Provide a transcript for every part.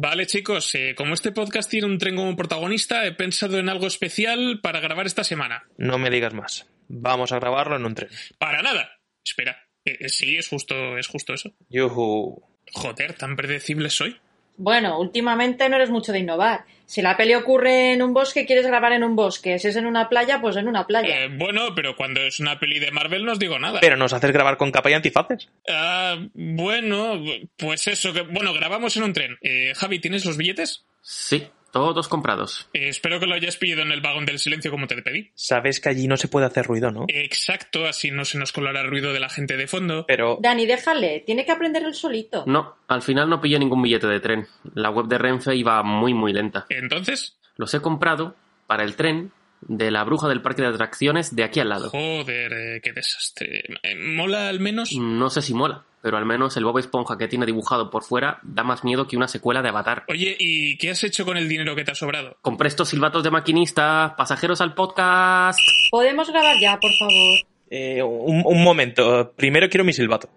Vale, chicos, eh, como este podcast tiene un tren como protagonista, he pensado en algo especial para grabar esta semana. No me digas más. Vamos a grabarlo en un tren. Para nada. Espera. Eh, eh, sí, es justo, es justo eso. Yuhu. Joder, tan predecible soy. Bueno, últimamente no eres mucho de innovar. Si la peli ocurre en un bosque, quieres grabar en un bosque. Si es en una playa, pues en una playa. Eh, bueno, pero cuando es una peli de Marvel no os digo nada. Pero nos haces grabar con capa y antifaces. Ah, bueno, pues eso. Que, bueno, grabamos en un tren. Eh, Javi, ¿tienes los billetes? Sí, todos comprados. Eh, espero que lo hayas pedido en el vagón del silencio como te pedí. Sabes que allí no se puede hacer ruido, ¿no? Exacto, así no se nos colará el ruido de la gente de fondo. Pero Dani, déjale. Tiene que aprender el solito. No, al final no pillé ningún billete de tren. La web de Renfe iba muy muy lenta. Entonces, Los he comprado para el tren de la bruja del parque de atracciones de aquí al lado. joder, eh, qué desastre. Eh, ¿Mola al menos? No sé si mola, pero al menos el Bob Esponja que tiene dibujado por fuera da más miedo que una secuela de Avatar. Oye, ¿y qué has hecho con el dinero que te ha sobrado? Compré estos silbatos de maquinista, pasajeros al podcast. Podemos grabar ya, por favor. eh, un, un momento. Primero quiero mi silbato.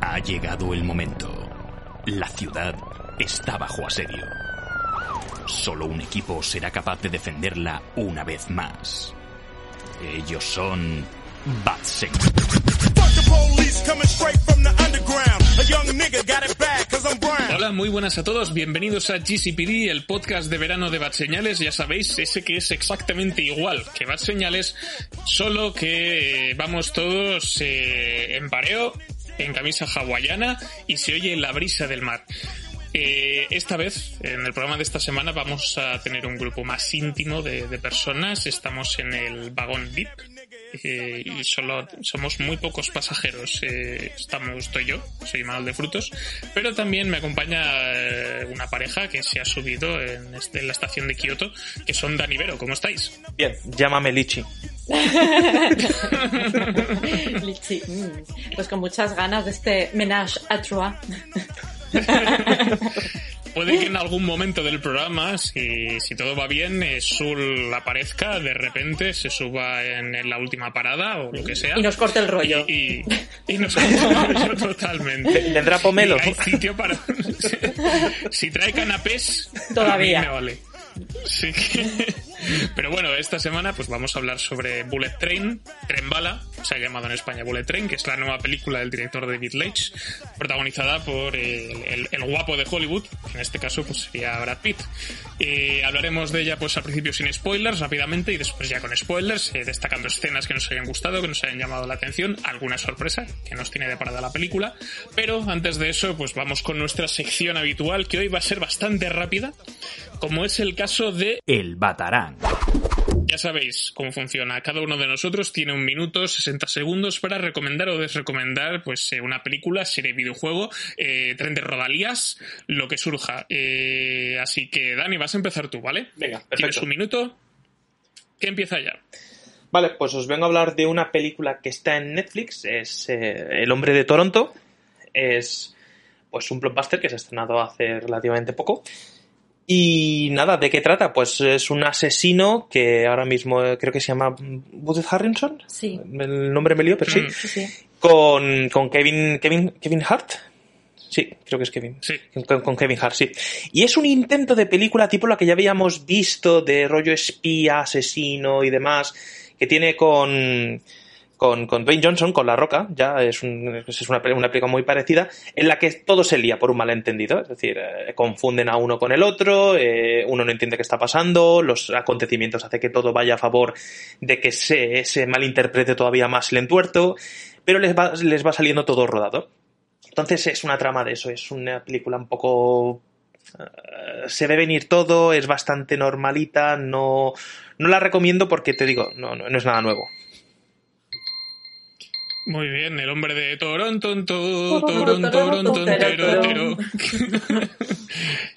Ha llegado el momento. La ciudad está bajo asedio. Solo un equipo será capaz de defenderla una vez más. Ellos son Batsen. Fuck the police coming straight from the underground. A young nigga got it bad cause I'm brown. Hola, muy buenas a todos, bienvenidos a GCPD, el podcast de verano de Bat Señales, ya sabéis, ese que es exactamente igual que Bat Señales, solo que vamos todos eh, en pareo, en camisa hawaiana y se oye la brisa del mar. Eh, esta vez, en el programa de esta semana, vamos a tener un grupo más íntimo de, de personas. Estamos en el vagón VIP eh, y solo somos muy pocos pasajeros. Eh, estamos, estoy yo, soy Manuel de Frutos, pero también me acompaña eh, una pareja que se ha subido en, este- en la estación de Kioto, que son Dani Vero. ¿Cómo estáis? Bien, llámame Lichi. Lichi. mm, Pues con muchas ganas de este menage à trois. Puede que en algún momento del programa, si, si todo va bien, eh, Sul aparezca, de repente se suba en, en la última parada o lo que sea. Y nos corte el rollo. Y, y, y nos corte el rollo totalmente. Tendrá pomelo. Hay sitio para... si trae canapés, Todavía. a mí me vale. Sí que- Pero bueno, esta semana pues vamos a hablar sobre Bullet Train, Tren Bala, se ha llamado en España Bullet Train, que es la nueva película del director David Leitch, protagonizada por el, el- guapo de Hollywood, que en este caso pues sería Brad Pitt. Hablaremos de ella pues al principio sin spoilers, rápidamente, y después ya con spoilers, eh, destacando escenas que nos hayan gustado, que nos hayan llamado la atención, alguna sorpresa que nos tiene deparada la película. Pero antes de eso, pues vamos con nuestra sección habitual, que hoy va a ser bastante rápida, como es el caso de El Ya sabéis cómo funciona. Cada uno de nosotros tiene un minuto, 60 segundos para recomendar o desrecomendar pues eh, una película, serie, videojuego, eh, tren de rodalías, lo que surja. Eh, así que, Dani, vas a empezar tú, ¿vale? Venga, Tienes un minuto. ¿Qué empieza ya? Vale, pues os vengo a hablar de una película que está en Netflix. Es eh, El hombre de Toronto. Es pues un blockbuster que se ha estrenado hace relativamente poco. Y nada, ¿de qué trata? Pues es un asesino que ahora mismo eh, creo que se llama Woody Harrison. Sí. El nombre me lío, pero sí. Mm. Sí, sí. Con, con Kevin, Kevin, Kevin Hart. Sí, creo que es Kevin. Sí. Con, con Kevin Hart, sí. Y es un intento de película tipo la que ya habíamos visto de rollo espía, asesino y demás, que tiene con, con, con Dwayne Johnson, con La Roca, ya es, un- es una, una película muy parecida, en la que todo se lía por un malentendido, es decir, eh, confunden a uno con el otro, eh, uno no entiende qué está pasando, los acontecimientos hacen que todo vaya a favor de que se, se malinterprete todavía más el entuerto, pero les va, les va saliendo todo rodado. Entonces es una trama de eso, es una película un poco... eh, se ve venir todo, es bastante normalita, no, no la recomiendo porque te digo, no, no, no es nada nuevo. Muy bien, el hombre de Toronto, Toronto, Toronto, Toronto,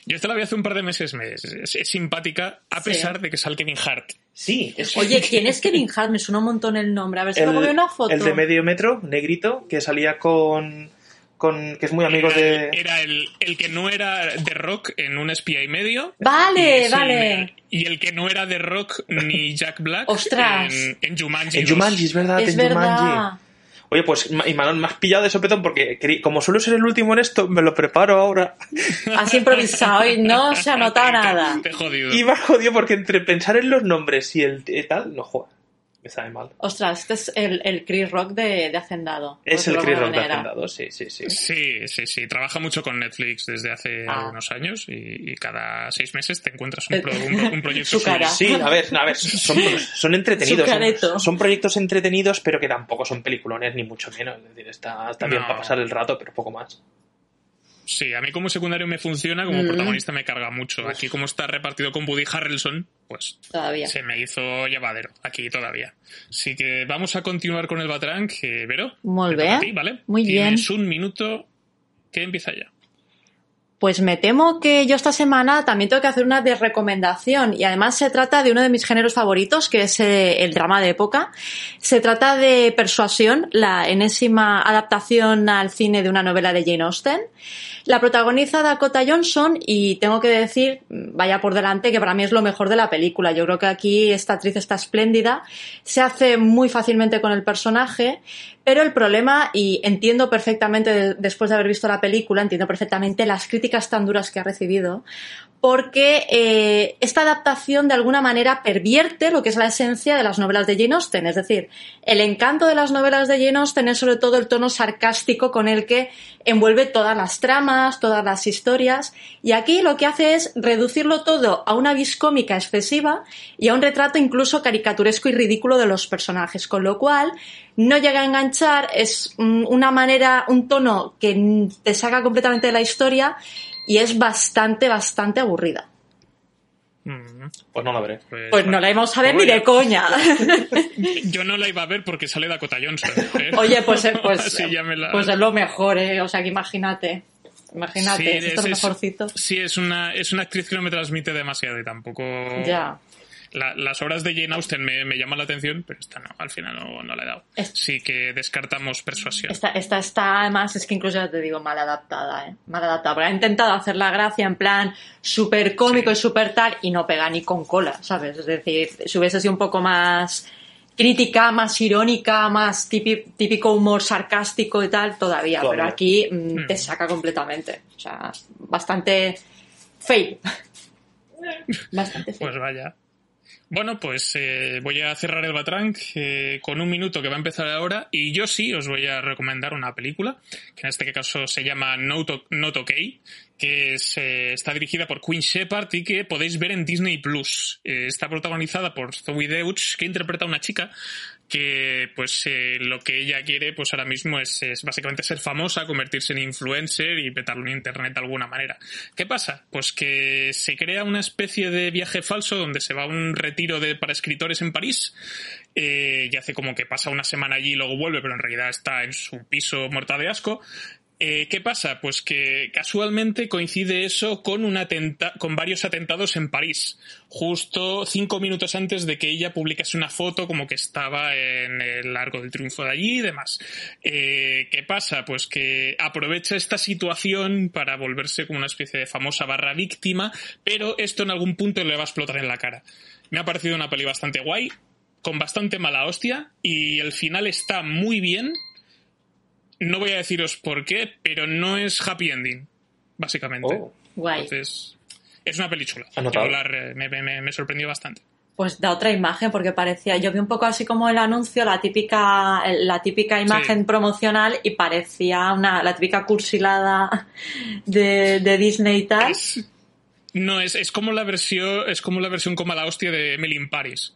Yo esta la vi hace un par de meses, me- es, es simpática, a Sí. pesar de que sale Kevin Hart. Sí, es Oye, ¿quién es Kevin Hart? Me suena un montón el nombre. A ver si luego veo una foto. el de medio metro, negrito, que salía con, con que es muy amigo Era, de... era el, el que no era de rock en un espía y medio. Vale, vale. el- y el que no era de rock ni Jack Black Ostras. en, en Jumanji. En 2. Jumanji, es verdad, Es en Jumanji. Oye, pues, y Manon, me has pillado de sopetón porque como suelo ser el último en esto, me lo preparo ahora. Has improvisado y no se ha notado nada. Te he jodido. Ha jodido porque entre pensar en los nombres y el y tal, no juega. Me sabe mal. Ostras, este es el, el Chris Rock de, de Hacendado. Es el Chris Rock de. Hacendado, sí, sí, sí. Sí, sí, sí. Trabaja mucho con Netflix desde hace Ah. algunos años y, y cada seis meses te encuentras un, Eh, pro- un, pro- un proyecto su cara. Sí, a ver, a ver, son, son entretenidos. Son, son proyectos entretenidos, pero que tampoco son peliculones, ni mucho menos. Es decir, está, está bien para pasar el rato, pero poco más. Sí, a mí como secundario me funciona, como Mm. protagonista me carga mucho. Aquí como está repartido con Woody Harrelson, pues Todavía. se me hizo llevadero, aquí todavía. Así que vamos a continuar con el Batrán, que Vero, Muy bien. ti, ¿vale? Muy Tienes un minuto que empieza ya. Pues me temo que yo esta semana también tengo que hacer una de recomendación y además se trata de uno de mis géneros favoritos, que es eh, el drama de época. Se trata de Persuasión, la enésima adaptación al cine de una novela de Jane Austen. La protagoniza Dakota Johnson y tengo que decir, vaya por delante, que para mí es lo mejor de la película. Yo creo que aquí esta actriz está espléndida, se hace muy fácilmente con el personaje, pero el problema, y entiendo perfectamente de- después de haber visto la película, entiendo perfectamente las críticas tan duras que ha recibido, porque eh, esta adaptación de alguna manera pervierte lo que es la esencia de las novelas de Jane Austen. Es decir, el encanto de las novelas de Jane Austen es sobre todo el tono sarcástico con el que envuelve todas las tramas, todas las historias, y aquí lo que hace es reducirlo todo a una vis cómica excesiva y a un retrato incluso caricaturesco y ridículo de los personajes, con lo cual no llega a enganchar, es mm, una manera, un tono que te saca completamente de la historia y es bastante, bastante aburrida. Mm, Pues no lo veré. Pues, Pues no la íbamos a ver Oye. ni de coña. Yo no la iba a ver porque sale Dakota Johnson. ¿eh? Oye, pues, eh, pues, Así ya me la- pues es lo mejor, ¿eh? O sea, que imagínate. Imagínate, Sí, esto es lo es- mejorcito. Sí, es una, es una actriz que no me transmite demasiado y tampoco... Ya. La- las obras de Jane Austen me, me llaman la atención, pero esta no, al final no, no la he dado. Es- Sí que descartamos persuasión. Esta, esta está, además, es que incluso ya te digo, mal adaptada, ¿eh? Mal adaptada. Porque ha intentado hacer la gracia en plan súper cómico y súper tal, y no pega ni con cola, ¿sabes? Es decir, si hubiese sido un poco más crítica, más irónica, más típi- típico humor sarcástico y tal, todavía. Todavía. Pero aquí mm, Hmm. te saca completamente. O sea, bastante fail. Bastante fail. Pues vaya. Bueno, pues eh, voy a cerrar el Batrank eh, con un minuto que va a empezar ahora y yo sí os voy a recomendar una película que en este caso se llama Not, Not OK, que es, eh, está dirigida por Queen Shepard y que podéis ver en Disney Plus. Eh, está protagonizada por Zoe Deutsch, que interpreta a una chica que pues eh, lo que ella quiere pues ahora mismo es, es básicamente ser famosa, convertirse en influencer y petarlo en internet de alguna manera. ¿Qué pasa? Pues que se crea una especie de viaje falso donde se va a un retiro de, para escritores en París eh, y hace como que pasa una semana allí y luego vuelve, pero en realidad está en su piso muerta de asco. Eh, ¿Qué pasa? Pues que casualmente coincide eso con, varios atentados en París, justo cinco minutos antes de que ella publicase una foto como que estaba en el Largo del Triunfo de allí y demás. Eh, ¿Qué pasa? Pues que aprovecha esta situación para volverse como una especie de famosa barra víctima, pero esto en algún punto le va a explotar en la cara. Me ha parecido una peli bastante guay, con bastante mala hostia, y el final está muy bien, no voy a deciros por qué, pero no es happy ending, básicamente. Oh. Guay. Entonces, es una peli chula. Anotado. Yo la re- me, me- me sorprendió bastante. Pues da otra imagen, porque parecía, yo vi un poco así como el anuncio, la típica, la típica imagen Sí. promocional y parecía una, la típica cursilada de, de Disney y tal. Es- no, es, es como la versión, es como la versión como la hostia de Emily in Paris.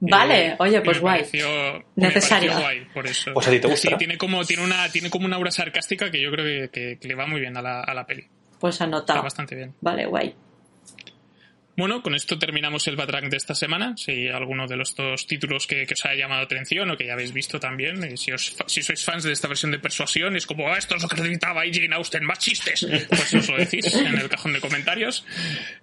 Vale, Y- oye, pues guay. pareció- me Necesario. pareció guay, por eso. Pues a ti te gustará. Sí, tiene como, tiene una, tiene como una aura sarcástica que yo creo que, que- que le va muy bien a la, a la peli. Pues Está anotado. bastante bien. Vale, guay. Bueno, con esto terminamos el Batrack de esta semana. Si alguno de los dos títulos que, que os haya llamado atención o que ya habéis visto también, eh, si, os, si sois fans de esta versión de Persuasión, es como, ah, esto es lo que necesitaba Jane Austen, más chistes. Pues os lo decís en el cajón de comentarios.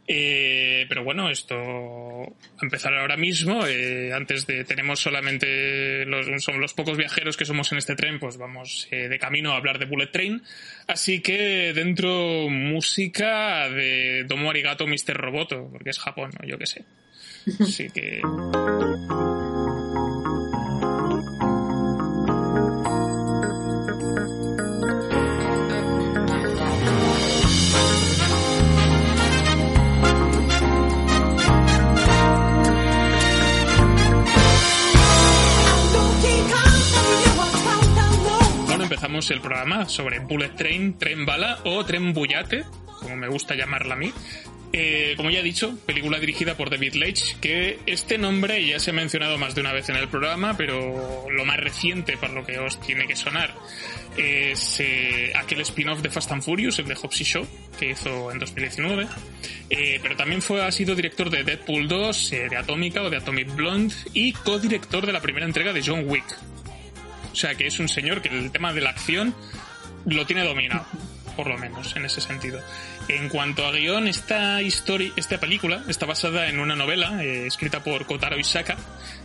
Eh, pero bueno, esto va a empezar ahora mismo. Eh, antes de, tenemos solamente, los, son los pocos viajeros que somos en este tren, pues vamos eh, de camino a hablar de Bullet Train. Así que dentro música de Domo Arigato Mr. Roboto, porque es Japón, ¿no? yo qué sé. Así que... El programa sobre Bullet Train, Tren Bala o Tren Bullate, como me gusta llamarla a mí. Eh, como ya he dicho, película dirigida por David Leitch, que este nombre ya se ha mencionado más de una vez en el programa, pero lo más reciente, por lo que os tiene que sonar, es eh, aquel spin-off de Fast and Furious, el de Hobbs Show, que hizo en 2019. Eh, pero también fue, ha sido director de Deadpool 2, eh, de Atómica o de Atomic Blonde, y codirector de la primera entrega de John Wick. O sea que es un señor que el tema de la acción lo tiene dominado, por lo menos, en ese sentido. En cuanto a guion, esta historia, esta película está basada en una novela eh, escrita por Kotaro Isaka,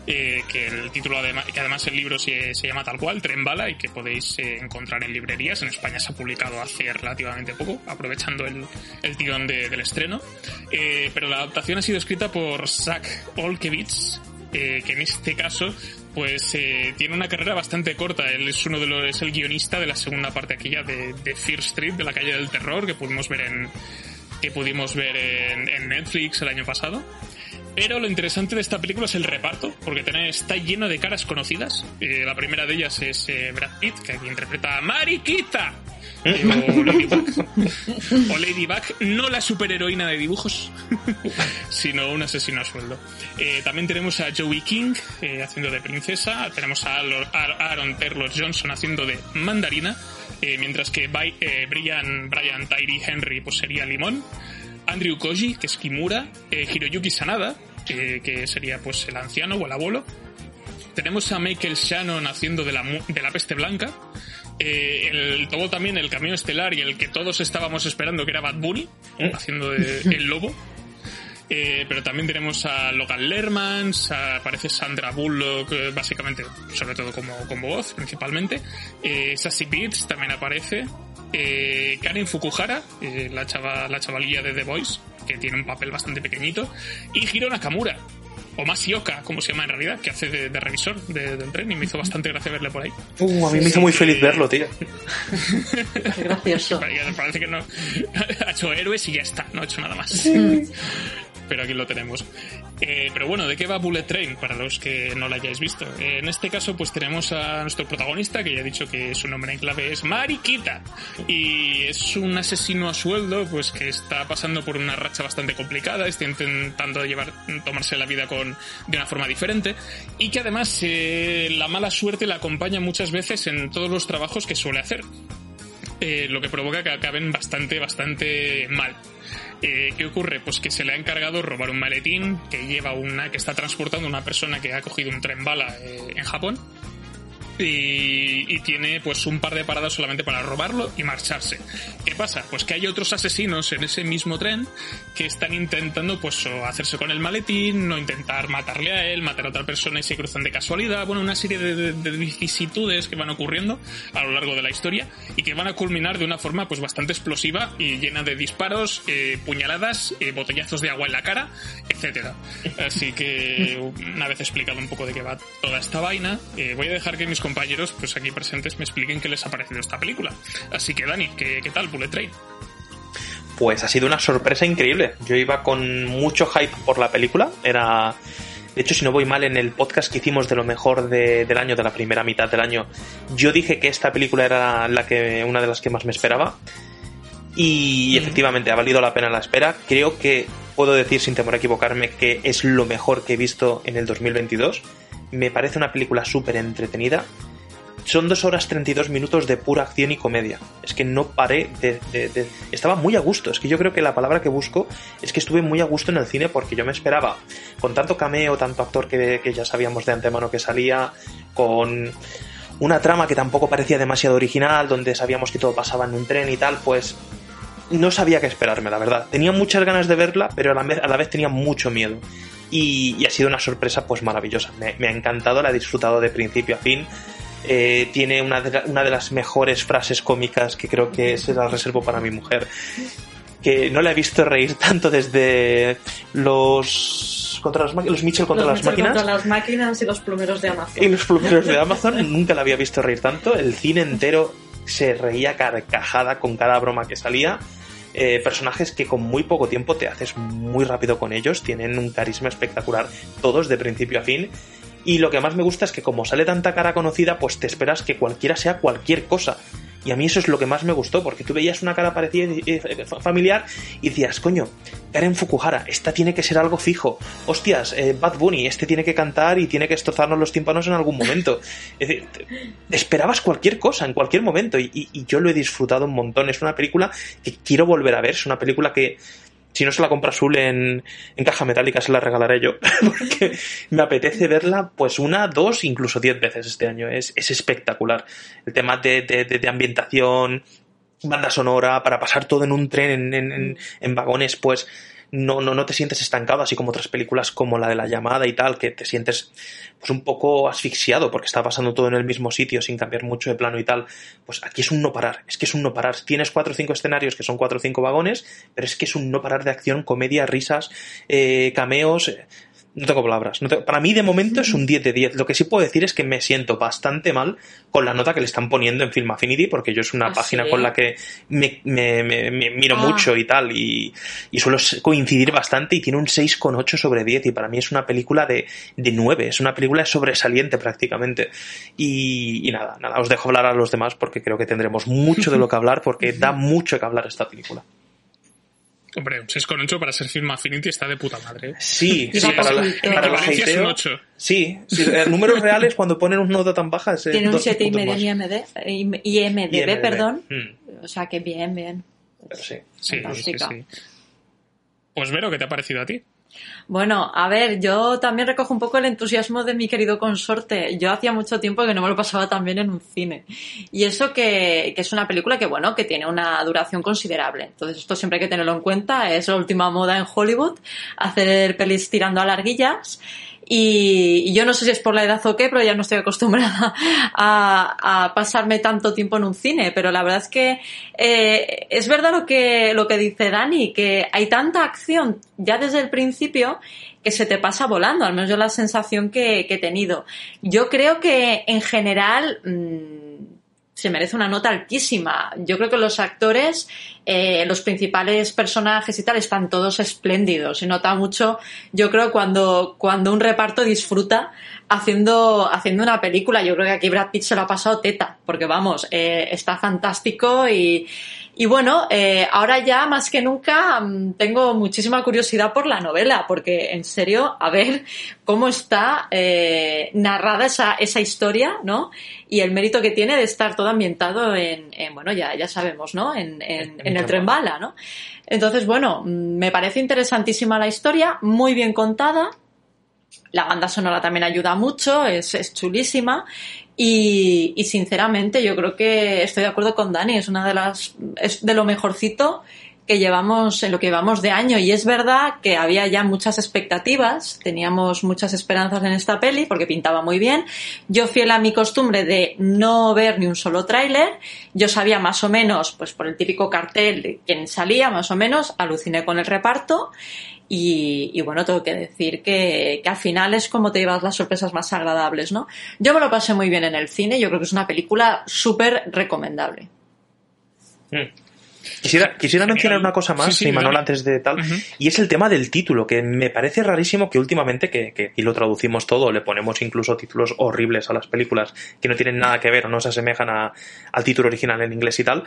eh, que el título además, que además el libro se, se llama tal cual, Tren Bala, y que podéis eh, encontrar en librerías. En España se ha publicado hace relativamente poco, aprovechando el, el de- del estreno. Eh, pero la adaptación ha sido escrita por Zach Olkevich, eh, que en este caso pues eh, tiene una carrera bastante corta. Él es uno de los, es el guionista de la segunda parte aquella de, de Fear Street, de la calle del terror, que pudimos ver en que pudimos ver en, en Netflix el año pasado. Pero lo interesante de esta película es el reparto, porque está lleno de caras conocidas. Eh, la primera de ellas es eh, Brad Pitt, que aquí interpreta a Mariquita. O Ladybug. No la superheroína de dibujos, sino un asesino a sueldo. Eh, también tenemos a Joey King eh, haciendo de princesa, tenemos a Aaron Taylor Johnson haciendo de mandarina, eh, mientras que Brian, Brian Tyree Henry pues sería limón, Andrew Koji, que es Kimura, Hiroyuki Sanada, que sería pues el anciano o el abuelo. Tenemos a Michael Shannon haciendo de la, de la peste blanca. Eh, el, todo también el camión estelar y el que todos estábamos esperando que era Bad Bunny, haciendo de el lobo. Eh, pero también tenemos a Logan Lermans, aparece Sandra Bullock, eh, básicamente, sobre todo como, como voz, principalmente. Eh, Sassy Beats también aparece. Eh, Karen Fukuhara, eh, la, chava, la chavalilla de The Voice, que tiene un papel bastante pequeñito. Y Hiro Nakamura, o Masioka, como se llama en realidad, que hace de, de revisor de- del tren y me hizo bastante gracia verle por ahí. Uh, a mí me hizo muy feliz verlo, tío. Qué gracioso. Parece parece que no ha hecho héroes y ya está, no ha hecho nada más. Pero aquí lo tenemos. Eh, pero bueno, ¿de qué va Bullet Train? Para los que no la hayáis visto. Eh, en este caso, pues tenemos a nuestro protagonista, que ya he dicho que su nombre en clave es Mariquita. Y es un asesino a sueldo, pues que está pasando por una racha bastante complicada, está intentando llevar, tomarse la vida con, de una forma diferente. Y que además eh, la mala suerte la acompaña muchas veces en todos los trabajos que suele hacer. Eh, lo que provoca que acaben bastante, bastante mal. Eh, ¿Qué ocurre? Pues que se le ha encargado robar un maletín que lleva una, que está transportando una persona que ha cogido un tren bala eh, en Japón. Y, y tiene pues un par de paradas solamente para robarlo y marcharse. ¿Qué pasa? Pues que hay otros asesinos en ese mismo tren que están intentando pues o hacerse con el maletín, no intentar matarle a él, matar a otra persona y se cruzan de casualidad. Bueno, una serie de, de- de vicisitudes que van ocurriendo a lo largo de la historia y que van a culminar de una forma pues bastante explosiva y llena de disparos, eh, puñaladas, eh, botellazos de agua en la cara, etcétera. Así que una vez explicado un poco de qué va toda esta vaina, eh, voy a dejar que mis compañeros pues aquí presentes me expliquen qué les ha parecido esta película. Así que Dani, ¿qué, qué tal Bullet Train? Pues ha sido una sorpresa increíble. Yo iba con mucho hype por la película. Era. De hecho, si no voy mal, en el podcast que hicimos de lo mejor de- del año, de la primera mitad del año, yo dije que esta película era la que, una de las que más me esperaba. Y efectivamente ha valido la pena la espera. Creo que puedo decir sin temor a equivocarme que es lo mejor que he visto en el 2022. Me parece una película súper entretenida. son dos horas 32 minutos de pura acción y comedia. Es que no paré de, Estaba muy a gusto. Es que yo creo que la palabra que busco es que estuve muy a gusto en el cine porque yo me esperaba, con tanto cameo, tanto actor que, ya sabíamos de antemano que salía, con una trama que tampoco parecía demasiado original, donde sabíamos que todo pasaba en un tren y tal, pues no sabía qué esperarme, la verdad. Tenía muchas ganas de verla, pero a la vez tenía mucho miedo. Y, y ha sido una sorpresa pues maravillosa. Me, me ha encantado, la he disfrutado de principio a fin. Eh, tiene una de, la- una de las mejores frases cómicas que creo que se la reservo para mi mujer. Que no la he visto reír tanto desde los contra las los Mitchell contra Los las Mitchell máquinas contra las máquinas y los plumeros de Amazon. y los plumeros de Amazon nunca la había visto reír tanto. El cine entero se reía carcajada con cada broma que salía. Eh, personajes que con muy poco tiempo te haces muy rápido con ellos, tienen un carisma espectacular, todos de principio a fin. Y lo que más me gusta es que como sale tanta cara conocida, pues te esperas que cualquiera sea cualquier cosa. Y a mí eso es lo que más me gustó, porque tú veías una cara parecida y- familiar y decías, coño, Karen Fukuhara, esta tiene que ser algo fijo. Hostias, eh, Bad Bunny, este tiene que cantar y tiene que destrozarnos los tímpanos en algún momento. Es decir, esperabas cualquier cosa en cualquier momento y, y- y yo lo he disfrutado un montón. Es una película que quiero volver a ver, es una película que si no se la compra Azul en, en caja metálica se la regalaré yo, porque me apetece verla pues una, dos, incluso diez veces este año. Es, es espectacular. El tema de, de- de- ambientación, banda sonora, para pasar todo en un tren, en, en- en- en vagones, pues no, no, no te sientes estancado, así como otras películas como la de la llamada y tal, que te sientes pues un poco asfixiado porque está pasando todo en el mismo sitio sin cambiar mucho de plano y tal. Pues aquí es un no parar, es que es un no parar. Tienes cuatro o cinco escenarios que son cuatro o cinco vagones, pero es que es un no parar de acción, comedia, risas, eh, cameos. No tengo palabras. No tengo- Para mí, de momento, es un 10 de 10. Lo que sí puedo decir es que me siento bastante mal con la nota que le están poniendo en Film Affinity, porque yo es una ¿Ah, página sí? con la que me, me- me- me miro Ah. mucho y tal, y, y suelo coincidir bastante, y tiene un 6,8 sobre 10, y para mí es una película de, de 9, es una película sobresaliente prácticamente. Y, y nada, nada, os dejo hablar a los demás porque creo que tendremos mucho de lo que hablar, porque da mucho que hablar esta película. Hombre, un 6,8 para ser Film Affinity está de puta madre. ¿eh? Sí, sí, para, la, para Equivalencia es un hateo- 8. Sí, sí, eh, números reales cuando ponen un nota tan baja es eh, Tiene un dos 7 y medio IMD, y- IMDB, IMDb. perdón. Mm, O sea que bien, bien. pero sí. Sí, sí, Fantástica. sí. Pues Vero, ¿qué te ha parecido a ti? Bueno, a ver, yo también recojo un poco el entusiasmo de mi querido consorte. Yo hacía mucho tiempo que no me lo pasaba tan bien en un cine. Y eso que, que es una película que, bueno, que tiene una duración considerable. Entonces, esto siempre hay que tenerlo en cuenta. Es la última moda en Hollywood, hacer pelis tirando a larguillas. Y, yo no sé si es por la edad o qué, pero ya no estoy acostumbrada a, a pasarme tanto tiempo en un cine. Pero la verdad es que eh, es verdad lo que, lo que dice Dani, que hay tanta acción ya desde el principio que se te pasa volando, al menos yo la sensación que, que he tenido. Yo creo que en general mm, se merece una nota altísima. Yo creo que los actores, eh, los principales personajes y tal, están todos espléndidos. Se nota mucho, yo creo, cuando, cuando un reparto disfruta haciendo, haciendo una película. Yo creo que aquí Brad Pitt se lo ha pasado teta, porque vamos, eh, está fantástico y, y bueno, eh, ahora ya más que nunca mm, tengo muchísima curiosidad por la novela, porque en serio, a ver cómo está eh, narrada esa, esa historia, ¿no? Y el mérito que tiene de estar todo ambientado en, en, bueno, ya, ya sabemos, ¿no? En, en, en el tren bala, ¿no? Entonces, bueno, mm, me parece interesantísima la historia, muy bien contada. La banda sonora también ayuda mucho, es, es chulísima. Y, sinceramente yo creo que estoy de acuerdo con Dani, es una de las, es de lo mejorcito que llevamos en lo que llevamos de año. Y es verdad que había ya muchas expectativas, teníamos muchas esperanzas en esta peli porque pintaba muy bien. Yo fiel a mi costumbre de no ver ni un solo tráiler, yo sabía más o menos, pues por el típico cartel de quién salía, más o menos, aluciné con el reparto y, y bueno, tengo que decir que, que al final es como te llevas las sorpresas más agradables, ¿no? Yo me lo pasé muy bien en el cine, yo creo que es una película súper recomendable. Mm. Quisiera, mencionar una cosa más, Sí, sí, Manuel, antes de tal, y es el tema del título, que me parece rarísimo que últimamente, que, que y lo traducimos todo, le ponemos incluso títulos horribles a las películas que no tienen nada que ver o no se asemejan a- al título original en inglés y tal,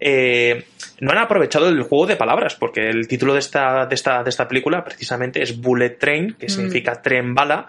eh, no han aprovechado el juego de palabras, porque el título de esta, de esta, de esta película precisamente es Bullet Train, que significa tren bala,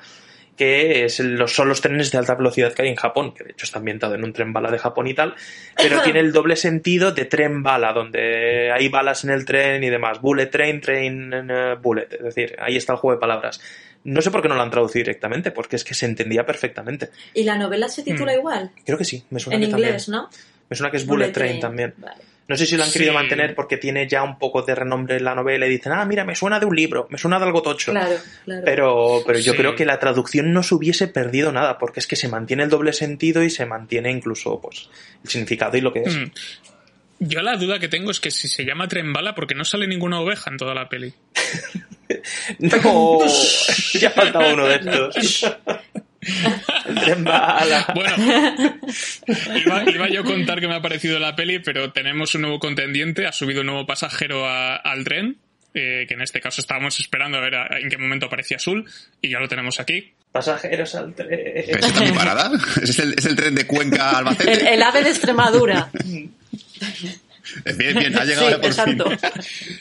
que es los, son los trenes de alta velocidad que hay en Japón, que de hecho está ambientado en un tren bala de Japón y tal, pero tiene el doble sentido de tren bala, donde hay balas en el tren y demás. Bullet train, train eh, bullet. Es decir, ahí está el juego de palabras. No sé por qué no lo han traducido directamente, porque es que se entendía perfectamente. ¿Y la novela se titula Mm. igual? Creo que sí, me suena En que inglés, también. ¿no? Me suena que es Bullet, Train, también. Vale. No sé si lo han querido Sí. mantener porque tiene ya un poco de renombre en la novela y dicen, ah, mira, me suena de un libro, me suena de algo tocho. Claro, claro. Pero, pero yo Sí. creo que la traducción no se hubiese perdido nada, porque es que se mantiene el doble sentido y se mantiene incluso pues, el significado y lo que es. Mm. Yo la duda que tengo es que si se llama tren bala, porque no sale ninguna oveja en toda la peli. No, ya faltaba uno de estos. El tren bala. Bueno, iba, iba yo a contar que me ha parecido la peli, pero tenemos un nuevo contendiente, ha subido un nuevo pasajero a- al tren, eh, que en este caso estábamos esperando a ver a- en qué momento aparecía Azul, y ya lo tenemos aquí. Pasajeros al tren. ¿Pero ese está mi parada? ¿Ese es el, es el tren de Cuenca a Albacete? El, el ave de Extremadura. Bien, bien, ha llegado Sí, por exacto. fin.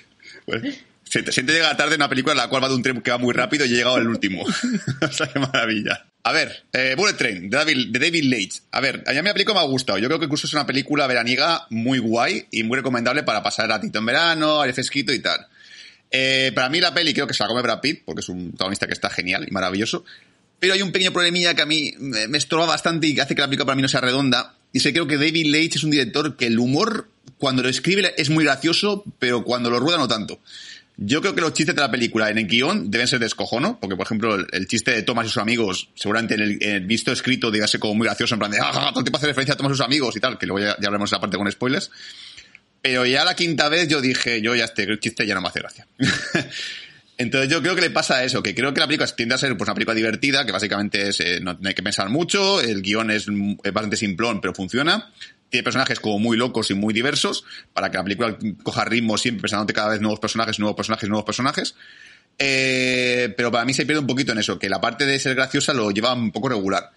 Pues, siente, siente llega tarde en una película en la cual va de un tren que va muy rápido y he llegado el último. o sea, qué maravilla. A ver, eh, Bullet Train, de David, de David Leitch. A ver, a mí la película me ha gustado. Yo creo que incluso es una película veraniega muy guay y muy recomendable para pasar ratito en verano, aire fresquito y tal. Eh, para mí la peli creo que se la come Brad Pitt, porque es un protagonista que está genial y maravilloso. Pero hay un pequeño problemilla que a mí me me estorba bastante y que hace que la película para mí no sea redonda. Y sé creo que David Leitch es un director que el humor, cuando lo escribe, es muy gracioso, pero cuando lo rueda no tanto. Yo creo que los chistes de la película en el guion deben ser de escojono, porque por ejemplo el, el chiste de Thomas y sus amigos, seguramente en el, en el visto escrito ser como muy gracioso, en plan de, ah, todo el tiempo hace referencia a Thomas y sus amigos y tal, que luego ya, ya hablaremos de la parte con spoilers. Pero ya la quinta vez yo dije, yo ya este chiste ya no me hace gracia. Entonces yo creo que le pasa eso, que creo que la película tiende a ser pues, una película divertida, que básicamente es, eh, no, no hay que pensar mucho, el guion es, es bastante simplón, pero funciona. Tiene personajes como muy locos y muy diversos, para que la película coja ritmo siempre presentándote cada vez nuevos personajes, nuevos personajes, nuevos personajes. Eh, pero para mí se pierde un poquito en eso, que la parte de ser graciosa lo lleva un poco regular.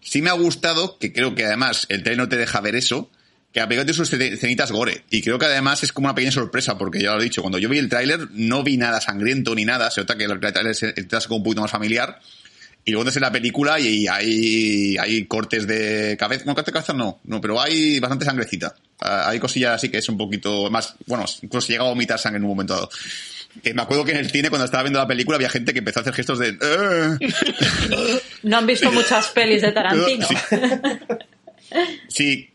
Sí me ha gustado, que creo que además el trailer no te deja ver eso, que la sus escenitas gore. Y creo que además es como una pequeña sorpresa, porque ya lo he dicho, cuando yo vi el tráiler no vi nada sangriento ni nada, se nota que el tráiler es como un poquito más familiar. Y luego en la película y hay, hay cortes de cabeza, no, cortes de cabeza no, no, pero hay bastante sangrecita. Ah, Hay cosillas así que es un poquito más, bueno, incluso llega a vomitar sangre en un momento dado. Que me acuerdo que en el cine cuando estaba viendo la película había gente que empezó a hacer gestos de... "Eh". No han visto muchas pelis de Tarantino. Sí.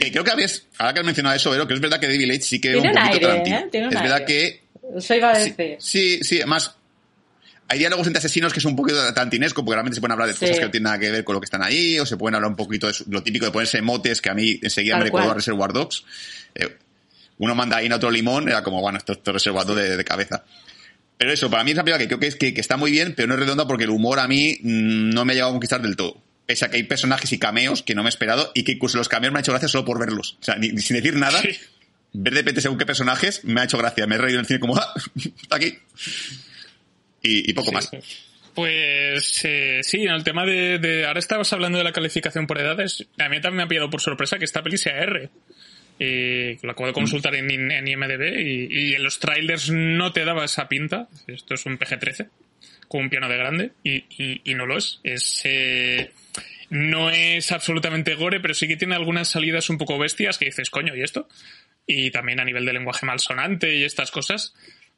Sí, creo que habías, ahora que has mencionado eso, Vero, que es verdad que David Leitch sí que Tiene un poquito aire, Tarantino. ¿eh? Tiene un es verdad aire. que Eso iba a sí, decir. sí, sí, además hay diálogos entre asesinos que son un poquito tarantinesco, porque realmente se pueden hablar de Sí. cosas que no tienen nada que ver con lo que están ahí, o se pueden hablar un poquito de lo típico de ponerse motes, que a mí enseguida Tal me recordó a Reservoir Dogs. Eh, uno manda ahí en otro limón, era como, bueno, esto, esto es Reservoir Dogs de, de cabeza. Pero eso, para mí es una película que creo que, es, que, que está muy bien, pero no es redonda porque el humor a mí mm, no me ha llegado a conquistar del todo. Pese a que hay personajes y cameos que no me he esperado y que incluso los cameos me han hecho gracia solo por verlos. O sea, ni, ni sin decir nada, Sí. ver de repente según qué personajes me ha hecho gracia. Me he reído en el cine como, ¡ah! Está aquí. Y, y poco más. Pues eh, sí, en el tema de, de- Ahora estabas hablando de la calificación por edades. A mí también me ha pillado por sorpresa que esta peli sea R. Eh, lo acabo de consultar en, en IMDB y, y en los trailers no te daba esa pinta. Esto es un PG-13 con un piano de grande y, y- y no lo es. Es. eh, no es absolutamente gore, pero sí que tiene algunas salidas un poco bestias que dices, coño, ¿y esto? Y también a nivel de lenguaje malsonante y estas cosas.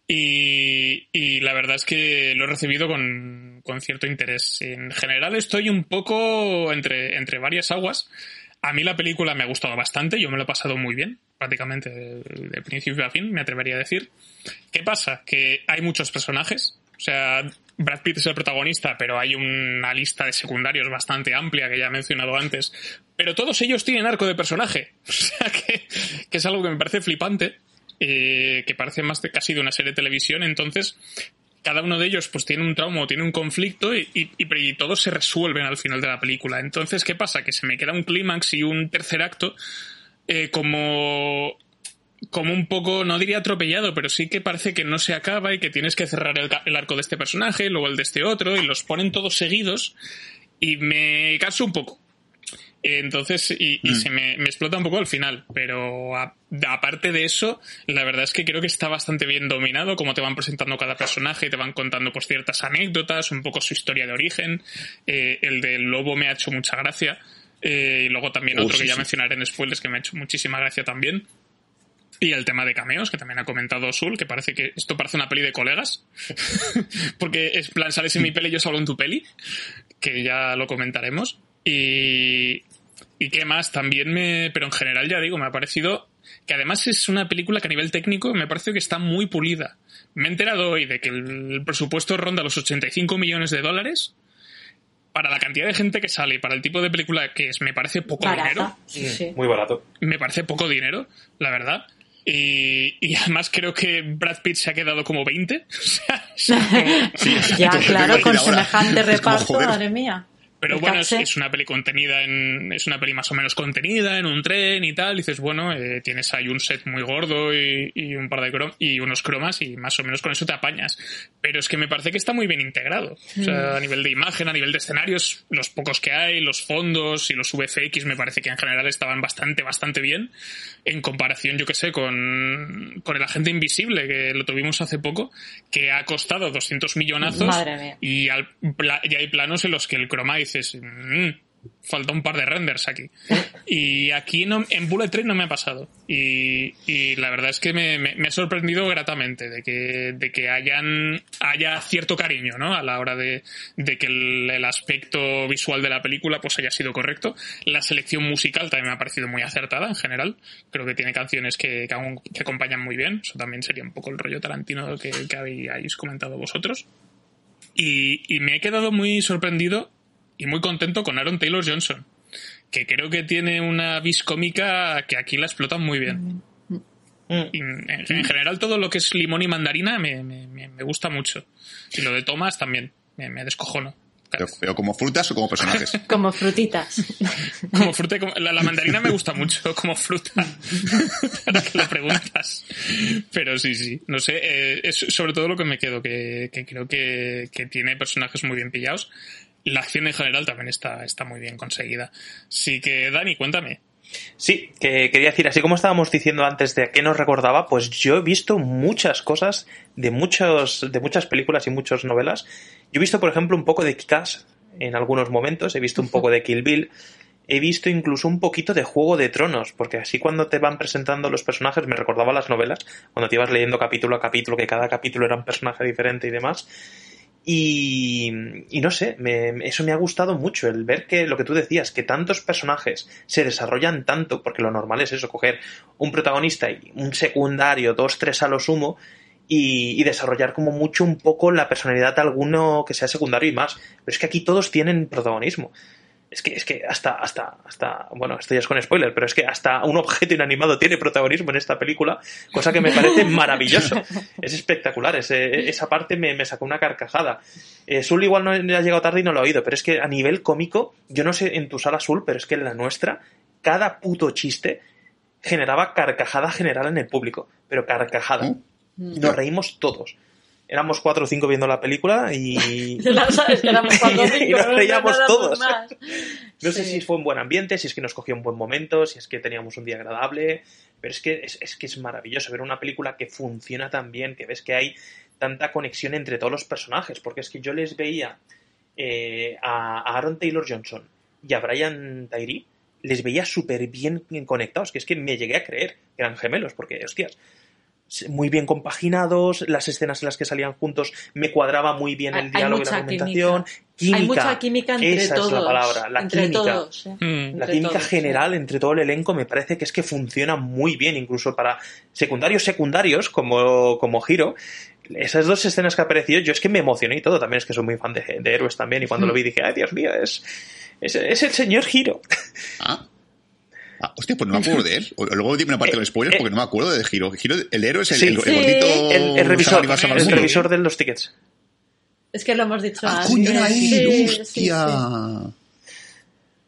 Y, y la verdad es que lo he recibido con, con cierto interés. En general estoy un poco entre, entre varias aguas. A mí la película me ha gustado bastante, yo me lo he pasado muy bien, prácticamente de, de principio a fin, me atrevería a decir. ¿Qué pasa? Que hay muchos personajes, o sea, Brad Pitt es el protagonista, pero hay una lista de secundarios bastante amplia que ya he mencionado antes, pero todos ellos tienen arco de personaje, o sea que, que es algo que me parece flipante, eh, que parece más de casi de una serie de televisión, entonces cada uno de ellos pues tiene un trauma o tiene un conflicto y, todos se resuelven al final de la película. Entonces, ¿qué pasa? Que se me queda un clímax y un tercer acto eh, como como un poco, no diría atropellado, pero sí que parece que no se acaba y que tienes que cerrar el, el arco de este personaje, luego el de este otro, y los ponen todos seguidos, y me canso un poco. Entonces, y, y se me, me explota un poco al final, pero a- aparte de eso, la verdad es que creo que está bastante bien dominado, como te van presentando cada personaje, te van contando pues ciertas anécdotas, un poco su historia de origen. Eh, el del lobo me ha hecho mucha gracia. Eh, y luego también Uh, otro sí, que ya sí. mencionaré en spoilers que me ha hecho muchísima gracia también. Y el tema de cameos, que también ha comentado Sul, que parece que esto parece una peli de colegas. Porque es plan, sales en mi peli y yo salgo en tu peli. Que ya lo comentaremos. Y. ¿Y qué más? También me. Pero en general, ya digo, me ha parecido. Que además es una película que a nivel técnico me parece que está muy pulida. Me he enterado hoy de que el presupuesto ronda los 85 millones de dólares. Para la cantidad de gente que sale y para el tipo de película que es, me parece poco dinero Barata. Sí, sí. Muy barato. me parece poco dinero, la verdad. Y, y además creo que Brad Pitt se ha quedado como 20. O sea, es como- Ya, claro, con semejante reparto, madre mía. Pero bueno, es, una peli contenida en. Es una peli más o menos contenida en un tren y tal. dices, bueno, eh, tienes ahí un set muy gordo y, y un par de crom y unos cromas y más o menos con eso te apañas. Pero es que me parece que está muy bien integrado. O Mm. sea, a nivel de imagen, a nivel de escenarios, los pocos que hay, los fondos y los VFX me parece que en general estaban bastante, bastante bien. En comparación, yo que sé, con, con el agente invisible, que lo tuvimos hace poco, que ha costado 200 millonazos. Madre mía. Y, al, y hay planos en los que el croma "Mm, falta un par de renders aquí. Y aquí en Bullet Train no me ha pasado. Y, la verdad es que me, me- ha sorprendido gratamente de que, de que haya cierto cariño, ¿no? A la hora de, de que el, aspecto visual de la película pues haya sido correcto. La selección musical también me ha parecido muy acertada en general. Creo que tiene canciones que, que, aún- que acompañan muy bien. Eso también sería un poco el rollo Tarantino que, que habéis comentado vosotros. Y me he quedado muy sorprendido y muy contento con Aaron Taylor Johnson, que creo que tiene una vis cómica que aquí la explotan muy bien. Mm. Y en, en general todo lo que es limón y mandarina me, me- gusta mucho. Y lo de Thomas también, me, me descojono. Pero, pero como frutas o como personajes. Como frutitas. Como fruta, y como- la, la mandarina me gusta mucho como fruta. Ahora que lo preguntas. Pero sí, sí. No sé, eh, es sobre todo lo que me quedo, que, que creo que, que tiene personajes muy bien pillados. La acción en general también está, está muy bien conseguida. Así que, Dani, cuéntame. Sí, que quería decir, así como estábamos diciendo antes de a qué nos recordaba, pues yo he visto muchas cosas de muchos, de muchas películas y muchas novelas. Yo he visto, por ejemplo, un poco de Kick-Ass en algunos momentos, he visto un poco de Kill Bill, he visto incluso un poquito de Juego de Tronos, porque así cuando te van presentando los personajes me recordaba las novelas, cuando te ibas leyendo capítulo a capítulo, que cada capítulo era un personaje diferente y demás. Y, y no sé, me- eso me ha gustado mucho, el ver que lo que tú decías, que tantos personajes se desarrollan tanto, porque lo normal es eso, coger un protagonista y un secundario, dos, tres a lo sumo, y, y desarrollar como mucho un poco la personalidad de alguno que sea secundario y más. Pero es que aquí todos tienen protagonismo. Es que, es que hasta, hasta, hasta, bueno, esto ya es con spoiler, pero es que hasta un objeto inanimado tiene protagonismo en esta película, cosa que me parece maravilloso. Es espectacular, ese- esa parte me, me sacó una carcajada. Eh, Sul igual no ha llegado tarde y no lo ha oído, pero es que a nivel cómico, yo no sé en tu sala Sul, pero es que en la nuestra, cada puto chiste generaba carcajada general en el público, pero carcajada. Nos reímos todos. Éramos cuatro o cinco viendo la película y, Ya sabes que éramos cuatro o cinco, Y nos no reíamos todos. más. No sé si fue un buen ambiente, si es que nos cogió un buen momento, si es que teníamos un día agradable, pero es que es, es que es maravilloso ver una película que funciona tan bien, que ves que hay tanta conexión entre todos los personajes, porque es que yo les veía eh, a, a Aaron Taylor Johnson y a Brian Tyree, les veía súper bien conectados, que es que me llegué a creer que eran gemelos, porque, hostias, muy bien compaginados, las escenas en las que salían juntos me cuadraba muy bien Hay- el hay diálogo y la argumentación. química. Química. Hay mucha química entre Esa todos. es la palabra, la entre química. todos. ¿eh? Mm. La Entre química todos, general entre todo el elenco me parece que es que funciona muy bien, incluso para secundarios secundarios como, como Hiro. Esas dos escenas que apareció, yo es que me emocioné y todo. También es que soy muy fan de, de héroes también. Y cuando lo vi dije, ay Dios mío, es, es, es el señor Hiro. Ah. Ah, hostia, pues no me acuerdo de él. Luego dime una parte de los spoilers porque no me acuerdo de Giro. Giro, el héroe es el, Sí. el, el Sí. gordito. El, el revisor, el revisor de los tickets. Es que lo hemos dicho Ah, antes. coño, era él. Sí, sí, hostia. sí.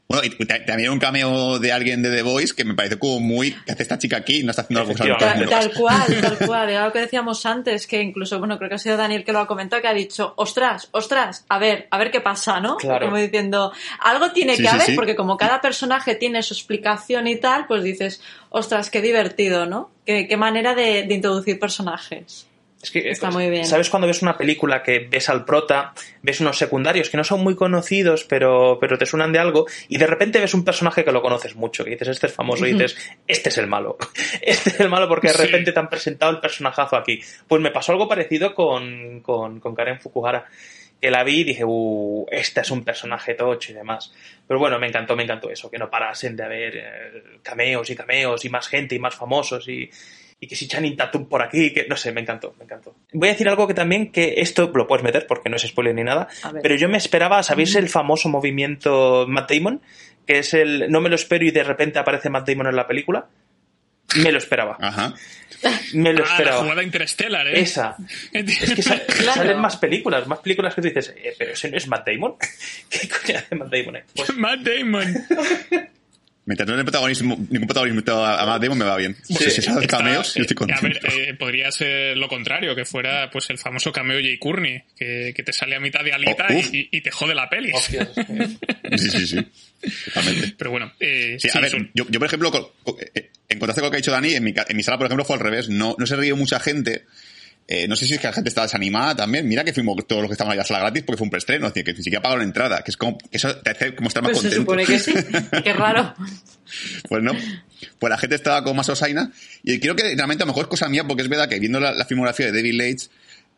Bueno, y ta- también un cameo de alguien de The Voice que me parece como muy... ¿Qué hace esta chica aquí? No está haciendo algo Tal, tal cual, tal cual. Era lo que decíamos antes, que incluso, bueno, creo que ha sido Daniel que lo ha comentado, que ha dicho, ostras, ostras, a ver, a ver qué pasa, ¿no? Claro. Como diciendo, algo tiene Sí, que sí, haber, sí. porque como cada personaje tiene su explicación y tal, pues dices, ostras, qué divertido, ¿no? Qué, qué manera de, de introducir personajes. Es que, Está muy bien. ¿Sabes cuando ves una película que ves al prota, ves unos secundarios que no son muy conocidos, pero, pero te suenan de algo, y de repente ves un personaje que lo conoces mucho, que dices, este es famoso, y dices, este es el malo. Este es el malo porque de Sí. repente te han presentado el personajazo aquí. Pues me pasó algo parecido con, con, con Karen Fukuhara. Que la vi y dije, uh, este es un personaje tocho y demás. Pero bueno, me encantó, me encantó eso, que no parasen de haber eh, cameos y cameos y más gente y más famosos y, y que si Channing Tatum por aquí, que no sé, me encantó, me encantó. Voy a decir algo que también, que esto lo puedes meter porque no es spoiler ni nada, pero yo me esperaba, ¿sabéis el famoso movimiento Matt Damon? Que es el no me lo espero y de repente aparece Matt Damon en la película. Me lo esperaba, Ajá. me lo Ah, la esperaba. jugada interstellar, ¿eh? Esa. Es que Claro. salen más películas, más películas que tú dices, eh, pero ese no es Matt Damon. ¿Qué coño hace Matt Damon? ahí? Pues, Matt Damon. Mientras no le protagonismo, ningún protagonismo a a Matt Damon me va bien. Sí, si se hace cameos, yo estoy eh, A contento. ver, eh, podría ser lo contrario, que fuera pues el famoso cameo Jay Courtney, que, que te sale a mitad de alita Oh, y- te jode la peli. hostias. Sí, sí, sí. Totalmente. Pero bueno, eh, Sí, sí, a ver, son- yo, yo, por ejemplo, eh, en contraste con lo que ha dicho Dani, en mi, en mi sala, por ejemplo, fue al revés. No, no se rió mucha gente. Eh, no sé si es que la gente estaba desanimada también. Mira que fuimos todos los que estaban allá a la sala gratis porque fue un preestreno, es decir, que ni siquiera pagaron entrada, que es como, que eso te hace como estar más Pues se contento. supone que sí. Qué raro. Pues no. Pues la gente estaba con más osaina. Y creo que realmente a lo mejor es cosa mía, porque es verdad que viendo la, la filmografía de David Leitch,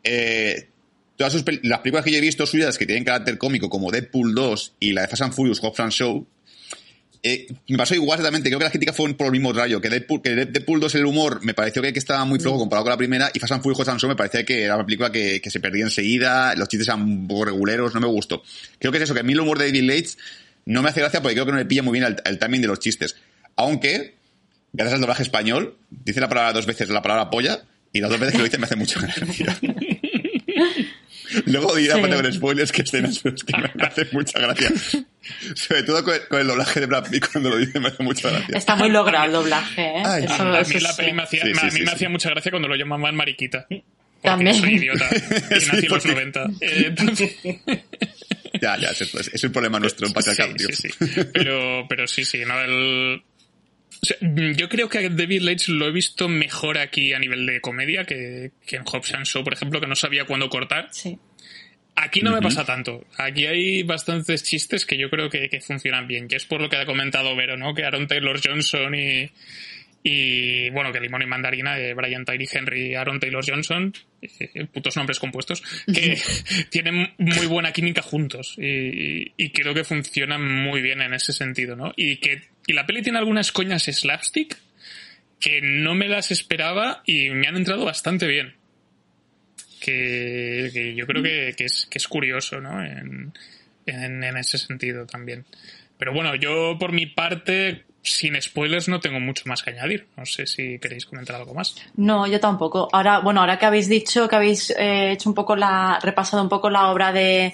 eh, todas sus las películas que yo he visto suyas que tienen carácter cómico, como Deadpool 2 y la de Fast and Furious, Hobbs Show, eh, me pasó igual exactamente. Creo que las críticas fueron por el mismo rayo. Que Deadpool, que Deadpool 2 el humor me pareció que, que estaba muy flojo comparado con la primera. Y Fast and Furious Show me parecía que era una película que, que se perdía enseguida. Los chistes eran un poco reguleros. No me gustó. Creo que es eso, que a mí el humor de David Leitch no me hace gracia porque creo que no le pilla muy bien el, el timing de los chistes. Aunque, gracias al doblaje español, dice la palabra dos veces la palabra polla. Y las dos veces que lo dice me hace mucha gracia. Luego dirá Sí. para ver spoilers que escenas pero es que me hace mucha gracia. Sobre todo con el, con el doblaje de Brad Pitt cuando lo dice me hace mucha gracia. Está muy logrado el doblaje, ¿eh? Ay. Eso- a eso mí la sí. peli me hacía, Sí, sí, a mí sí, me sí. hacía mucha gracia cuando lo llamaban mariquita. Porque También. soy idiota. Y nací en los porque- 90. Eh, entonces- Ya, ya, es, es, el problema nuestro en patriarcado, tío. sí, sí, sí. Pero, pero sí, sí, no, el... o sea, yo creo que a David Leitch lo he visto mejor aquí a nivel de comedia que, que en Hobbs and Show, por ejemplo, que no sabía cuándo cortar. Sí. Aquí no me pasa tanto. Aquí hay bastantes chistes que yo creo que, que funcionan bien. Que es por lo que ha comentado Vero, ¿no? Que Aaron Taylor Johnson y, y bueno, que Limón y Mandarina, eh, Brian Tyree Henry Aaron Taylor Johnson, eh, putos nombres compuestos, que tienen muy buena química juntos. Y, y creo que funcionan muy bien en ese sentido, ¿no? Y que y la peli tiene algunas coñas slapstick que no me las esperaba y me han entrado bastante bien que, que yo creo que, que es, que es curioso, ¿no? En, en, en ese sentido también. Pero bueno, yo por mi parte, sin spoilers, no tengo mucho más que añadir. No sé si queréis comentar algo más. No, yo tampoco. Ahora, bueno, ahora que habéis dicho, que habéis eh, hecho un poco la, repasado un poco la obra de,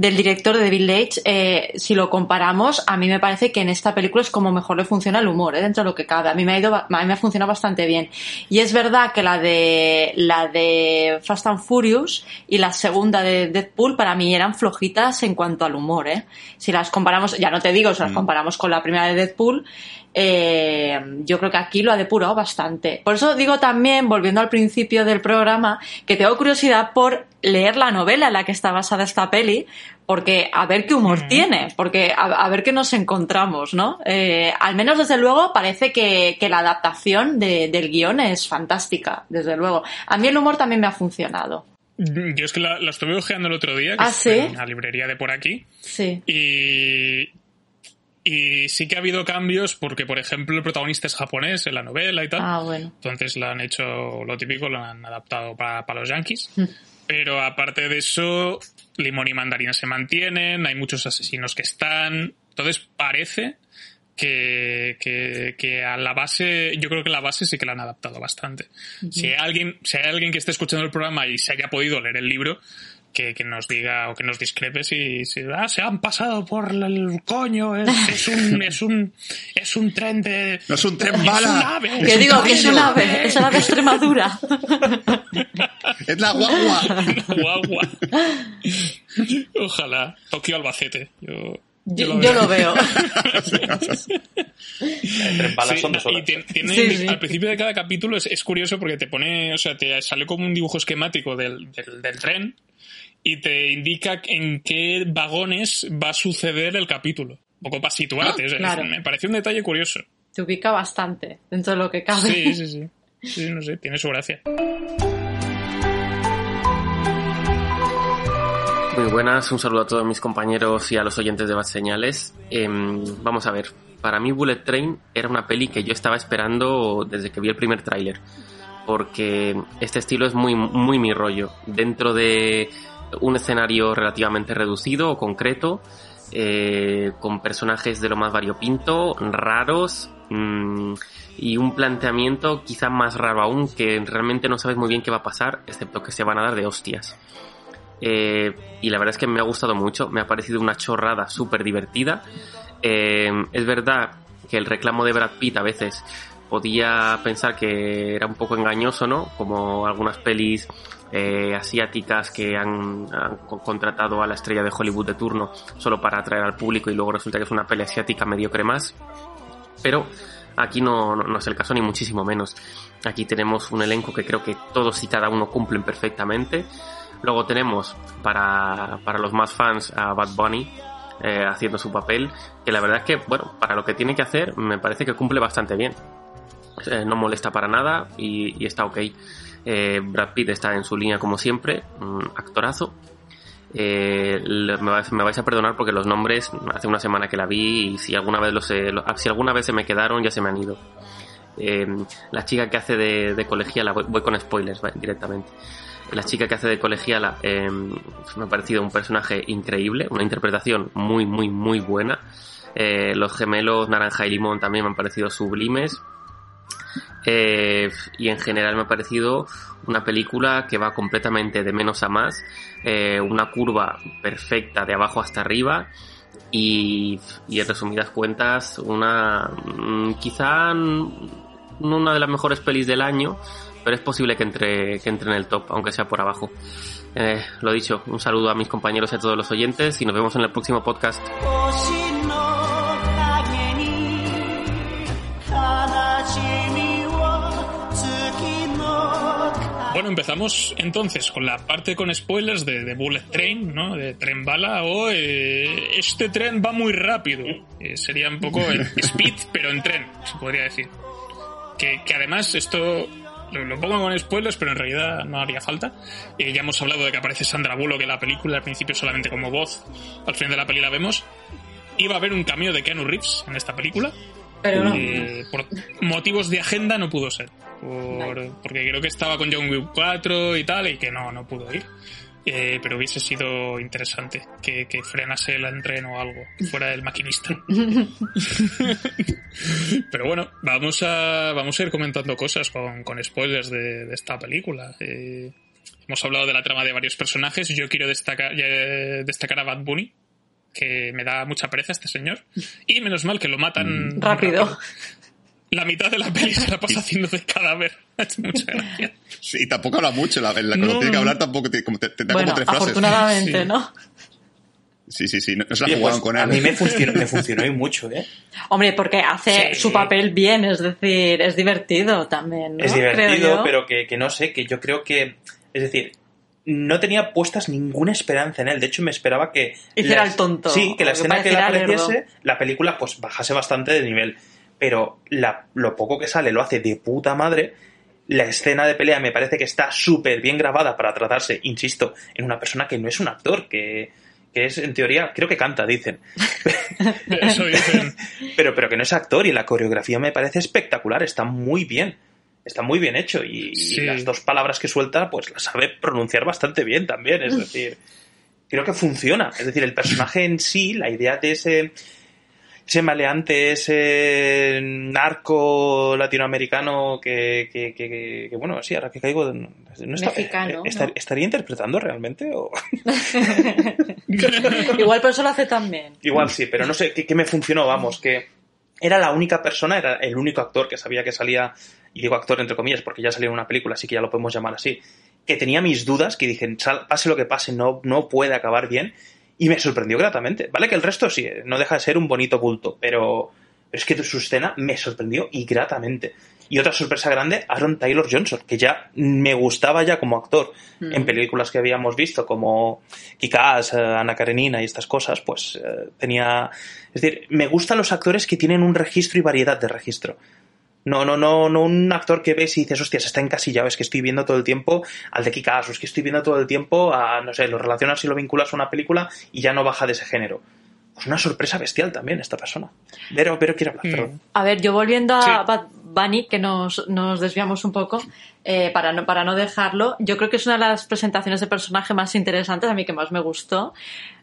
del director de David Leitch, eh, si lo comparamos, a mí me parece que en esta película es como mejor le funciona el humor, eh, dentro de lo que cabe. A mí me ha ido, a mí me ha funcionado bastante bien. Y es verdad que la de, la de Fast and Furious y la segunda de Deadpool para mí eran flojitas en cuanto al humor, eh. Si las comparamos, ya no te digo, si las comparamos con la primera de Deadpool, eh, yo creo que aquí lo ha depurado bastante. Por eso digo también, volviendo al principio del programa, que tengo curiosidad por leer la novela en la que está basada esta peli, porque a ver qué humor tiene, porque a, a ver qué nos encontramos, ¿no? Eh, al menos desde luego parece que, que la adaptación de- del guion es fantástica, desde luego. A mí el humor también me ha funcionado. Yo es que la, la estuve ojeando el otro día, que ¿Ah, es sí? en la librería de por aquí, Sí. y, y sí que ha habido cambios porque, por ejemplo, el protagonista es japonés en la novela y tal. Ah, bueno. Entonces lo han hecho lo típico, lo han adaptado para, para los yankees. Pero aparte de eso, Limón y Mandarina se mantienen, hay muchos asesinos que están. Entonces parece que, que, que a la base, yo creo que la base sí que la han adaptado bastante. Si hay alguien, si hay alguien que esté escuchando el programa y se haya podido leer el libro, que, que nos diga o que nos discrepe si, si ah, se han pasado por el coño, es, es un, es un, es un tren de... No es un tren es bala. un ave, Que un digo que es un ave, es el ave Extremadura. Es la guagua. Guagua. Ojalá. Tokio Albacete. Yo, Yo, yo lo veo. Tres balas Sí, son dos y horas. tiene- tiene- Sí, sí. al principio de cada capítulo es, es curioso porque te pone, o sea, te sale como un dibujo esquemático del, del, del tren y te indica en qué vagones va a suceder el capítulo. Un poco para situarte. claro. Me pareció un detalle curioso. Te ubica bastante dentro de lo que cabe. Sí, sí, sí. Sí, no sé, tiene su gracia. Muy buenas, un saludo a todos mis compañeros y a los oyentes de Bad Señales. Em, vamos a ver, para mí Bullet Train era una peli que yo estaba esperando desde que vi el primer tráiler, porque este estilo es muy, muy mi rollo. Dentro de un escenario relativamente reducido o concreto, eh, con personajes de lo más variopinto, raros, mm, y un planteamiento quizá más raro aún, que realmente no sabes muy bien qué va a pasar, excepto que se van a dar de hostias. Eh, y la verdad es que me ha gustado mucho, me ha parecido una chorrada súper divertida. Eh, es verdad que el reclamo de Brad Pitt a veces podía pensar que era un poco engañoso, ¿no? Como algunas pelis eh, asiáticas que han, han co- contratado a la estrella de Hollywood de turno solo para atraer al público y luego resulta que es una peli asiática mediocre más. Pero aquí no, no, no es el caso ni muchísimo menos. Aquí tenemos un elenco que creo que todos y cada uno cumplen perfectamente. Luego tenemos para, para los más fans a Bad Bunny eh, haciendo su papel, que la verdad es que, bueno, para lo que tiene que hacer, me parece que cumple bastante bien. Eh, no molesta para nada y, y está ok. Eh, Brad Pitt está en su línea como siempre, un actorazo. Eh, me, vais, a perdonar porque los nombres hace una semana que la vi y si alguna vez los he- si alguna vez se me quedaron ya se me han ido. Eh, la chica que hace de, colegiala, voy, con spoilers directamente. La chica que hace de colegiala eh, me ha parecido un personaje increíble, una interpretación muy, muy, muy buena. Los gemelos Naranja y Limón también me han parecido sublimes. Eh, y en general me ha parecido una película que va completamente de menos a más, eh, una curva perfecta de abajo hasta arriba y, y en resumidas cuentas una mm, quizá una de las mejores pelis del año, pero es posible que entre, que entre en el top, aunque sea por abajo. Eh, lo dicho, un saludo a mis compañeros y a todos los oyentes y nos vemos en el próximo podcast. Empezamos entonces con la parte con spoilers de, de Bullet Train, ¿no? De tren bala o eh, este tren va muy rápido. Eh, sería un poco el speed, pero en tren, se podría decir. Que, que además esto lo, lo pongo con spoilers, pero en realidad no haría falta. Eh, ya hemos hablado de que aparece Sandra Bullock en la película, al principio solamente como voz, al final de la peli la vemos. Iba a haber un cameo de Keanu Reeves en esta película, Pero no. eh, por motivos de agenda no pudo ser. Por- porque creo que estaba con John Wick 4 y tal, y que no, no pudo ir. Eh, pero hubiese sido interesante que, que frenase el entreno o algo, fuera el maquinista. pero bueno, vamos a, vamos a ir comentando cosas con, con spoilers de, de esta película. Eh, hemos hablado de la trama de varios personajes. Yo quiero destacar, eh, destacar a Bad Bunny, que me da mucha pereza este señor. Y menos mal que lo matan Rápido. La mitad de la peli se la pasa haciendo de cadáver. Mucha gracia. Sí, y tampoco habla mucho. La, la, cuando No, tiene que hablar tampoco te, como te, te da Bueno, como tres frases. afortunadamente, Sí. ¿no? Sí, sí, sí. No, no se la jugaron pues, con él. a mí me funcionó, me funcionó y mucho, ¿eh? Hombre, porque hace Sí. su papel bien, es decir, es divertido también, ¿no? Es divertido, pero que, que no sé, que yo creo que. Es decir, no tenía puestas ninguna esperanza en él. De hecho, me esperaba que. Hiciera la- el tonto, Sí, que la que escena que le pareciera apareciese, lerdo. la película, pues bajase bastante de nivel. Pero la- lo poco que sale lo hace de puta madre. La escena de pelea me parece que está súper bien grabada para tratarse, insisto, en una persona que no es un actor, que, que es, en teoría, creo que canta, dicen. Eso dicen. pero, pero que no es actor y la coreografía me parece espectacular, está muy bien. Está muy bien hecho y, las dos palabras que suelta, pues las sabe pronunciar bastante bien también. Es decir, creo que funciona. Es decir, el personaje en sí, la idea de ese ese maleante, ese narco latinoamericano que, que, que, que- bueno, sí, ahora que caigo, no está- Mexicano, estar- ¿no? ¿estaría interpretando realmente? O... Igual por eso lo hace tan bien. Igual sí, pero no sé qué me funcionó, vamos, que era la única persona, era el único actor que sabía que salía, y digo actor entre comillas, porque ya salía en una película, así que ya lo podemos llamar así, que tenía mis dudas, que dije, "Sal- pase lo que pase, no, no puede acabar bien, y me sorprendió gratamente. Vale que el resto sí, eh, no deja de ser un bonito bulto, pero, pero es que su escena me sorprendió y gratamente. Y otra sorpresa grande, Aaron Taylor Johnson, que ya me gustaba ya como actor Mm. en películas que habíamos visto, como Kick-Ass, eh, Ana Karenina y estas cosas, pues eh, tenía... Es decir, me gustan los actores que tienen un registro y variedad de registro. No, no, no, no un actor que ves y dices, hostias, está encasillado, es que estoy viendo todo el tiempo al de Kick-Ass, o es que estoy viendo todo el tiempo a, no sé, lo relacionas y lo vinculas a una película y ya no baja de ese género. Pues una sorpresa bestial también esta persona. Pero, pero quiero hablar, Mm. perdón. A ver, yo volviendo a Sí. Bad Bunny, que nos, nos desviamos un poco, eh, para, no, para no dejarlo, yo creo que es una de las presentaciones de personaje más interesantes, a mí que más me gustó.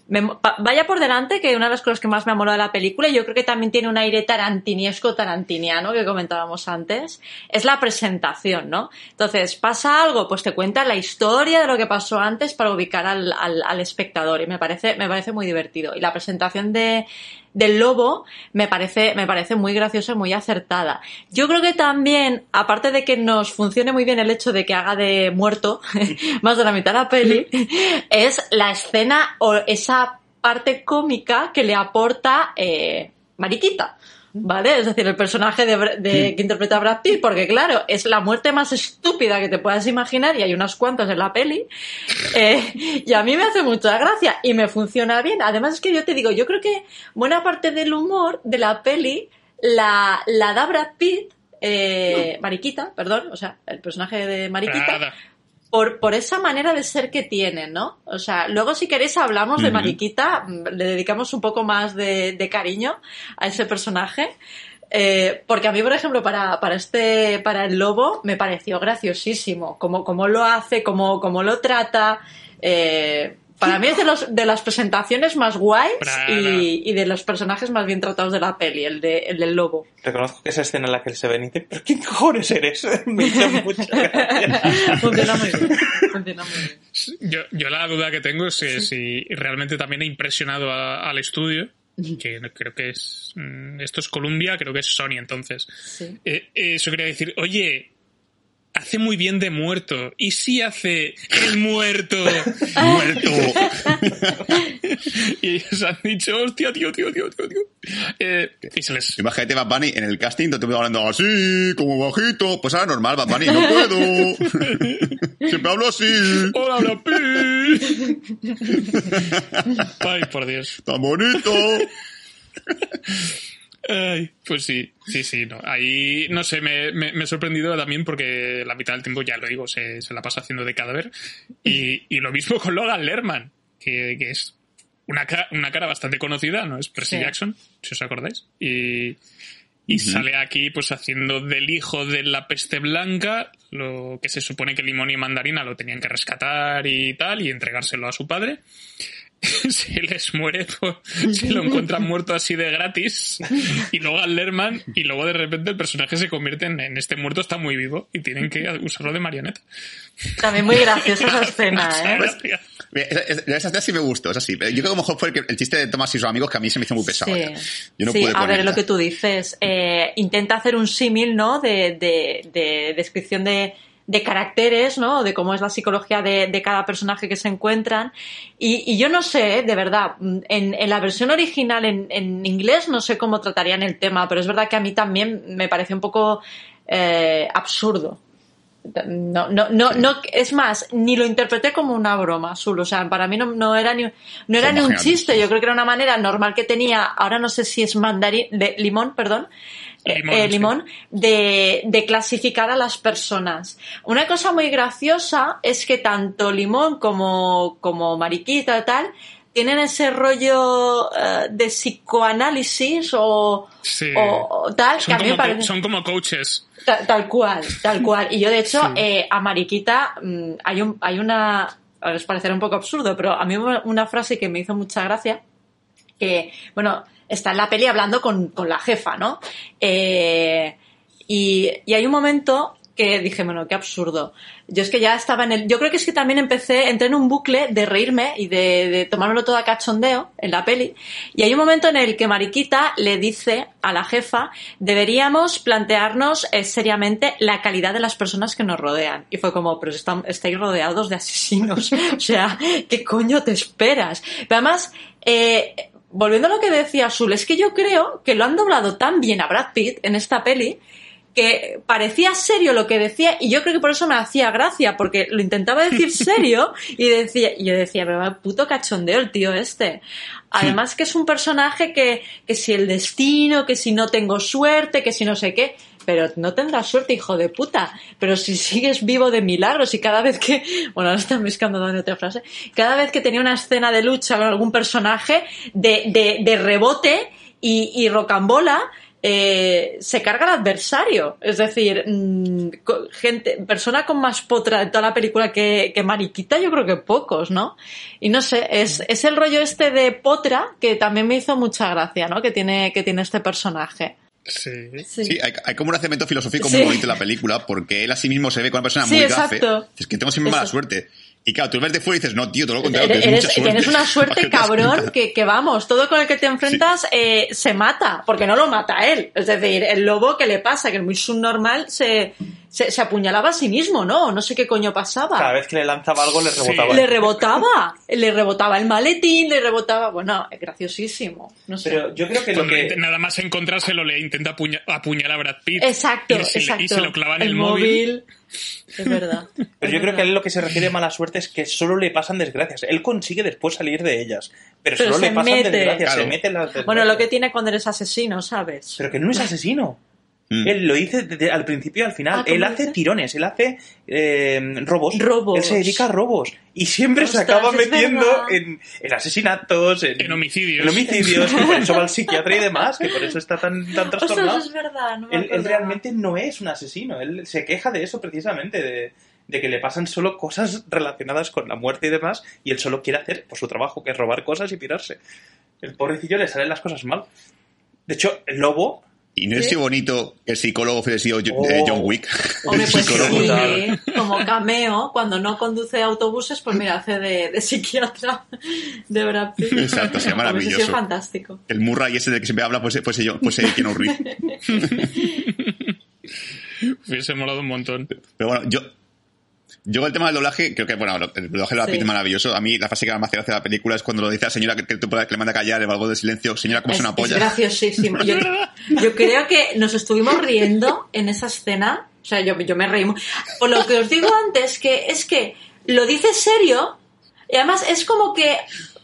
Vaya por delante que una de las cosas que más me molado de la película, y yo creo que también tiene un aire tarantiniesco, tarantiniano, que comentábamos antes, es la presentación, ¿no? Entonces, pasa algo, pues te cuenta la historia de lo que pasó antes para ubicar al, al, al espectador, y me parece, me parece muy divertido. Y la presentación de, del lobo me parece, me parece muy graciosa y muy acertada. Yo creo que también, aparte de que nos funcione muy bien el hecho de que haga de muerto más de la mitad de la peli, es la escena o esa parte cómica que le aporta eh, Mariquita. ¿Vale? Es decir, el personaje de, de- que interpreta Brad Pitt, porque claro, es la muerte más estúpida que te puedas imaginar y hay unas cuantas en la peli. Eh, y a mí me hace mucha gracia y me funciona bien. Además es que yo te digo, yo creo que buena parte del humor de la peli la, la da Brad Pitt, eh, Mariquita, perdón, o sea, el personaje de Mariquita. Por, por esa manera de ser que tiene, ¿no? O sea, luego si queréis hablamos de. Mariquita, le dedicamos un poco más de, de cariño a ese personaje. Eh, porque a mí, por ejemplo, para, para este, para el lobo, me pareció graciosísimo. Como, como lo hace, como, como lo trata. eh, para mí es de, los, de las presentaciones más guays y, y de los personajes más bien tratados de la peli, el, de, el del lobo. Reconozco que esa escena en la que él se ve y dice, ¿pero quién cojones eres? Me hizo mucha gracia. Funciona muy bien. Funciona muy bien. Yo, yo la duda que tengo es si, si realmente también ha impresionado a- al estudio, que creo que es... mm, Esto es Columbia, creo que es Sony entonces. Sí. Eh, eso quería decir, oye, hace muy bien de muerto. ¿Y si hace el muerto? ¡Muerto! y ellos han dicho, hostia, tío, tío, tío, tío, tío. Eh, y se les... Imagínate Bad Bunny en el casting, te estoy hablando así, como bajito. Pues ahora normal, Bad Bunny, no puedo. Siempre hablo así. ¡Hola, Pitt! Ay, por Dios. Tan bonito. Ay, pues sí, sí, sí, no. Ahí, no sé, me, me, me he sorprendido también porque la mitad del tiempo, ya lo digo, se, se la pasa haciendo de cadáver. Y, y lo mismo con Logan Lerman, que, que es una, ca- una cara bastante conocida, ¿no? Es Percy Sí. Jackson, si os acordáis. Y, y sale aquí pues haciendo del hijo de la peste blanca, lo que se supone que Limón y Mandarina lo tenían que rescatar y tal, y entregárselo a su padre. se les muere, pues, se lo encuentran muerto así de gratis. Y luego al Lerman, y luego de repente el personaje se convierte en, en este muerto está muy vivo y tienen que usarlo de marioneta. También muy graciosa esa escena, ¿eh? Mira, Esa, escena sí me gustó, esa sí. Yo creo que a lo mejor fue el, que- el chiste de Tomás y sus amigos que a mí se me hizo muy pesado. Sí, ya. Yo no Sí, pude a ver, lo que tú dices, eh, intenta hacer un símil, ¿no? De, de, de descripción de, de caracteres, ¿no? De cómo es la psicología de, de cada personaje que se encuentran. Y, y yo no sé, de verdad, en, en la versión original en, en inglés no sé cómo tratarían el tema, pero es verdad que a mí también me parece un poco eh, absurdo. No, no, no, no, es más, ni lo interpreté como una broma, Zul. O sea, para mí no, no era ni, no era ni un chiste. Yo creo que era una manera normal que tenía, ahora no sé si es mandarín, de limón, perdón, eh, Limón, eh, sí. limón, de, de clasificar a las personas. Una cosa muy graciosa es que tanto limón como, como mariquita tal, tienen ese rollo eh, de psicoanálisis o, Sí. o, o tal, que Son a mí como, parece... son como coaches. Tal, tal cual, tal cual. Y yo, de hecho, Sí. eh, a Mariquita mm, hay, un, hay una... Os parecerá un poco absurdo, pero a mí una frase que me hizo mucha gracia que, bueno, está en la peli hablando con, con la jefa, ¿no? Eh, y, y hay un momento que dije, bueno, qué absurdo. Yo es que ya estaba en el... Yo creo que es que también empecé, entré en un bucle de reírme y de, de tomármelo todo a cachondeo en la peli. Y hay un momento en el que Mariquita le dice a la jefa, deberíamos plantearnos eh, seriamente la calidad de las personas que nos rodean. Y fue como, pero están- estáis rodeados de asesinos. o sea, ¿qué coño te esperas? Pero además, eh, volviendo a lo que decía Sul, es que yo creo que lo han doblado tan bien a Brad Pitt en esta peli que parecía serio lo que decía y yo creo que por eso me hacía gracia porque lo intentaba decir serio y decía y yo decía pero va, puto cachondeo el tío este además que es un personaje que, que si el destino que si no tengo suerte que si no sé qué pero no tendrás suerte, hijo de puta. Pero si sigues vivo de milagros y cada vez que, bueno, ahora están buscando dando otra frase, cada vez que tenía una escena de lucha con algún personaje de, de, de rebote y, y rocambola, eh, se carga el adversario. Es decir, mm, gente, persona con más potra de toda la película que, que Mariquita, yo creo que pocos, ¿no? Y no sé, es, es el rollo este de potra que también me hizo mucha gracia, ¿no? Que tiene, que tiene este personaje. Sí. Sí. Sí, hay, hay como un argumento filosófico Sí. muy bonito en la película, porque él a sí mismo se ve con una persona Sí, muy exacto. gafe. Es que tengo siempre mala Eso. suerte. Y claro, tú ves de fuera y dices, no, tío, todo lo contrario, Eres, tienes mucha suerte. tienes una suerte cabrón que, que vamos, todo con el que te enfrentas eh, se mata, porque no lo mata él. Es decir, el lobo que le pasa, que es muy subnormal, se, se, se apuñalaba a sí mismo, ¿no? No sé qué coño pasaba. Cada vez que le lanzaba algo le rebotaba. Le rebotaba, le rebotaba el maletín, le rebotaba, bueno, es graciosísimo. No sé. Pero yo creo que lo que... nada más encontrárselo le intenta apuña- apuñalar a Brad Pitt. Exacto, y se, le- exacto. y se lo clava en el, móvil. Es verdad. Pero yo creo que a él lo que se refiere a mala suerte es que solo le pasan desgracias. Él consigue después salir de ellas. Pero, Pero solo se le pasan mete. desgracias. Claro. Se mete en las desgracias. Bueno, lo que tiene cuando eres asesino, ¿sabes? Pero que no es asesino. Mm. Él lo dice desde al principio y al final. Ah, ¿cómo él hace dices? tirones, él hace eh, robos. Robos. Él se dedica a robos. Y siempre se Ostras, acaba es metiendo en, en asesinatos, en, En homicidios. en homicidios, que por eso va al psiquiatra y demás, que por eso está tan, tan trastornado. Ostras, es verdad. No me él, él realmente no es un asesino. Él se queja de eso precisamente, de, de que le pasan solo cosas relacionadas con la muerte y demás, y él solo quiere hacer por su trabajo, que es robar cosas y pirarse. El pobrecillo le salen las cosas mal. De hecho, el lobo Y no es sido bonito que el psicólogo sido Oh. eh, John Wick. Hombre, El pues psicólogo. sí, como cameo, cuando no conduce autobuses, pues mira, hace de, de psiquiatra de Brad Pitt. Exacto, sería Hubiese maravilloso. sido fantástico. El Murray ese del que siempre habla, pues, pues, yo, pues eh, Keanu Reeves. Hubiese molado un montón. Pero bueno, yo. Yo el tema del doblaje, creo que, bueno, el doblaje de la Sí. Es maravilloso. A mí la frase que más me hace la película es cuando lo dice la señora que, que, que le manda a callar, el valgo de silencio. Señora, ¿cómo es, una polla? graciosísimo. Yo, yo creo que nos estuvimos riendo en esa escena. O sea, yo, yo me reí. Por lo que os digo antes, que es que lo dice serio y además es como que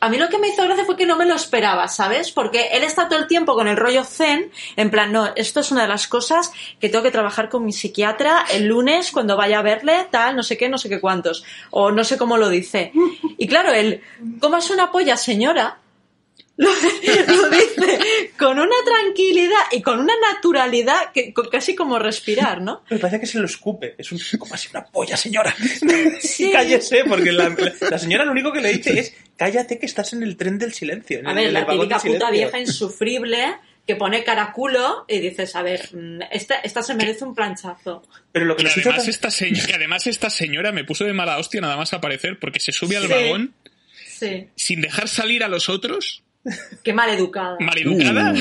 a mí lo que me hizo gracia fue que no me lo esperaba, ¿sabes? Porque él está todo el tiempo con el rollo zen, en plan, no, esto es una de las cosas que tengo que trabajar con mi psiquiatra el lunes cuando vaya a verle, tal, no sé qué, no sé qué cuántos, o no sé cómo lo dice. Y claro, él, ¿cómo es una polla, señora? Lo, lo dice con una tranquilidad y con una naturalidad que casi como respirar, ¿no? Me parece que se lo escupe. Es un como así una polla, señora. Sí. Cállese, porque la señora lo único que le dice es cállate que estás en el tren del silencio. en A el- ver, en la típica puta vieja insufrible que pone caraculo y dices, a ver, mm, esta, esta se merece un planchazo. Pero lo que Que nos hizo además, tan- esta señora, que además esta señora me puso de mala hostia nada más aparecer porque se sube al Sí. vagón Sí, sin dejar salir a los otros, qué maleducada. maleducada. Uh.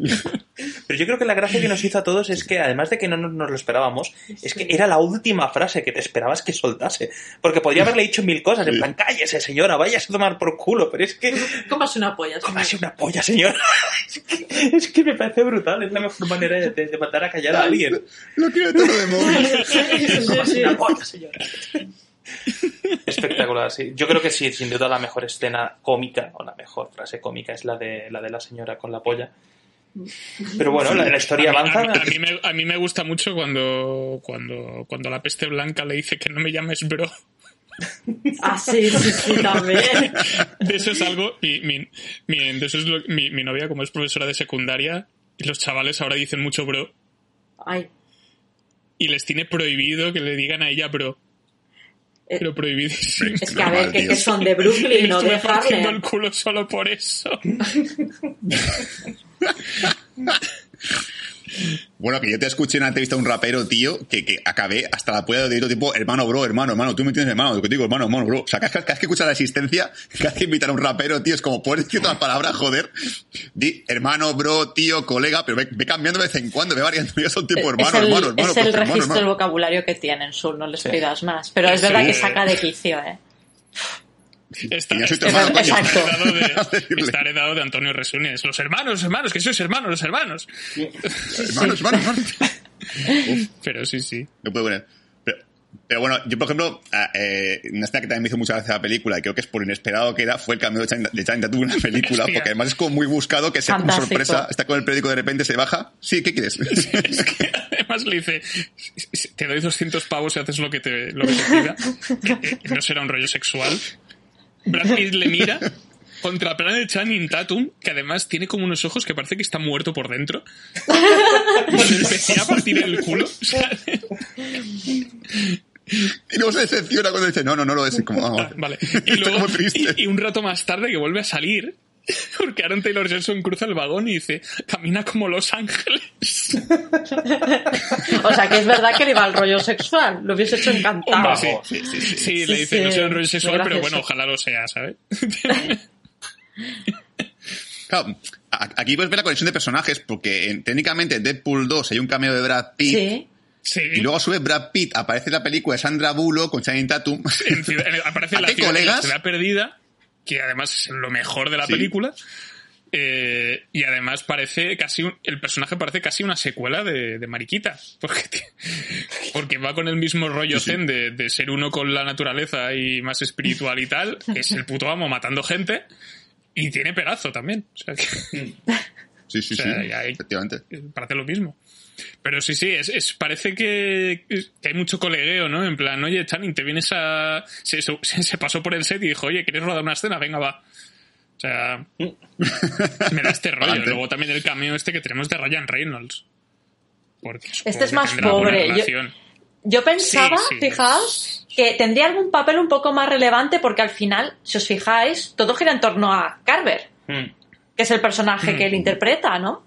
Pero yo creo que la gracia que nos hizo a todos es que, además de que no nos, lo esperábamos, es que era la última frase que te esperabas que soltase. Porque podría haberle dicho mil cosas, en plan, cállese, señora, vayas a tomar por culo, pero es que... ¿Cómo es una polla? ¿Cómo señor? así una polla, señora? Es que, es que me parece brutal, es la mejor manera de, de- de mandar a callar a alguien. Lo quiero todo de móvil. ¿Cómo así una polla, señora? Espectacular, sí. Yo creo que sí, sin duda la mejor escena cómica, o la mejor frase cómica es la de la, de la señora con la polla. Pero bueno, la, la historia avanza. A, mí- a mí me, a mí me gusta mucho cuando, cuando, cuando la peste blanca le dice que no me llames bro. Ah, sí, sí, sí, también. De eso es algo. Mi, mi, mi- de eso es lo- mi, mi novia, como es profesora de secundaria, y los chavales ahora dicen mucho bro, Ay, y les tiene prohibido que le digan a ella bro. Pero prohibidísimo. Es que a ver, que, que son de Me Brooklyn o estuve de Harlem. el culo solo por eso. Bueno, que yo te escuché en una entrevista de un rapero, tío, que, que acabé hasta la polla de oído tipo, hermano, bro, hermano, hermano, tú me entiendes, hermano, lo que te digo, hermano, hermano, bro. O sea, cada, cada vez que escuchas la existencia, cada vez que invitan a un rapero, tío, es como, puedes decir todas las palabras, joder. Di, hermano, bro, tío, colega, pero ve, ve cambiando de vez en cuando, ve variando, ya son tipo, hermano, el, hermano, hermano, es el registro del vocabulario que tienen, Sul, no les pidas más. Pero es Sí. verdad que saca de quicio, ¿eh? Está, Y ya soy tu está- hermano, coño. está heredado de, decirle. está heredado de Antonio Resunes. Los hermanos, los hermanos, que sois hermanos, los hermanos. Hermano, hermano, hermano. Pero sí, sí. No puedo poner. Pero, pero bueno, yo por ejemplo, ah, eh, una escena que también me hizo muchas veces la película, y creo que es por inesperado que era, fue el cameo de Channing de Channing Tatum en la película, Hostia. porque además es como muy buscado, que sea como sorpresa, está con el periódico de repente, se baja. Sí, ¿qué quieres? Es que además le dice, te doy 200 pavos y haces lo que te, lo que te pida. Que, eh, no será un rollo sexual. Brad Pitt le mira contra plano de Channing Tatum, que además tiene como unos ojos que parece que está muerto por dentro. Le empecé a partir el culo. Sea, y luego se decepciona cuando dice, no, no, no lo es. Como, ah, vale. Y, luego, y un rato más tarde que vuelve a salir, porque Aaron Taylor Johnson cruza el vagón y dice, camina como Los Ángeles. O sea, que es verdad que le iba al rollo sexual. Lo hubiese hecho encantado. Hombre, sí, sí, sí, sí, le dice, sí, no será un rollo sexual, pero bueno, ojalá lo sea, ¿sabes? Claro, a- aquí puedes ver la conexión de personajes, porque en- técnicamente en Deadpool 2 hay un cameo de Brad Pitt, Sí. Sí. y luego a su vez Brad Pitt aparece en la película de Sandra Bullock con Channing Tatum. En ciudad- en- aparece ¿A en la, qué ciudad, la colegas? ciudad perdida, que además es lo mejor de la Sí. película. eh, y además parece casi un- el personaje parece casi una secuela de, de Mariquita porque, porque va con el mismo rollo Sí, sí. zen de, de ser uno con la naturaleza y más espiritual y tal es el puto amo matando gente y tiene pedazo también o sea que Sí, sí, O sea, sí, efectivamente. parece lo mismo pero sí, sí, es, es- parece que, que hay mucho colegueo, ¿no? En plan, oye, Channing, te vienes a... Se, se- se pasó por el set y dijo, oye, ¿quieres rodar una escena? Venga, va. O sea, me da este rollo. Luego también el cameo este que tenemos de Ryan Reynolds. Porque Este es más pobre. Yo-. Yo pensaba, Sí, sí. fijaos, que tendría algún papel un poco más relevante porque al final, si os fijáis, todo gira en torno a Carver, Mm. que es el personaje Mm. que él interpreta, ¿no?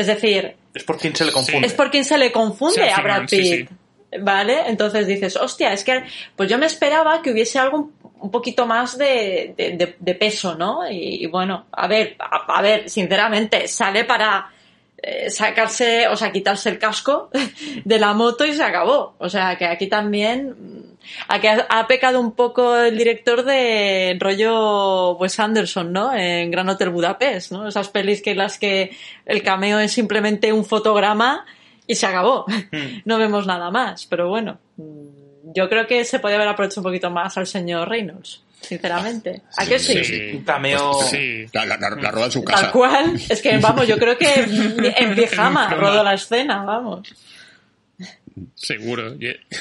Es decir, Es por quien se le confunde. es por quien se le confunde Sí, a Brad sí, Pitt. ¿Vale? Entonces dices, hostia, es que pues yo me esperaba que hubiese algo un- poquito más de, de- de- de peso, ¿no? Y, y bueno, a ver, a, a ver, sinceramente, sale para sacarse, o sea, quitarse el casco de la moto y se acabó. O sea, que aquí también, mm, aquí ha, pecado un poco el director de rollo Wes Anderson, ¿no? En Gran Hotel Budapest, ¿no? Esas pelis que las que el cameo es simplemente un fotograma y se acabó. No vemos nada más, pero bueno, mm, yo creo que se puede haber aprovechado un poquito más al señor Reynolds, sinceramente. ¿A qué sí? Sí. Un cameo. Sí. La, la, la- roda en su casa. Tal cual. Es que, vamos, yo creo que en pijama rodó la escena, vamos. Seguro.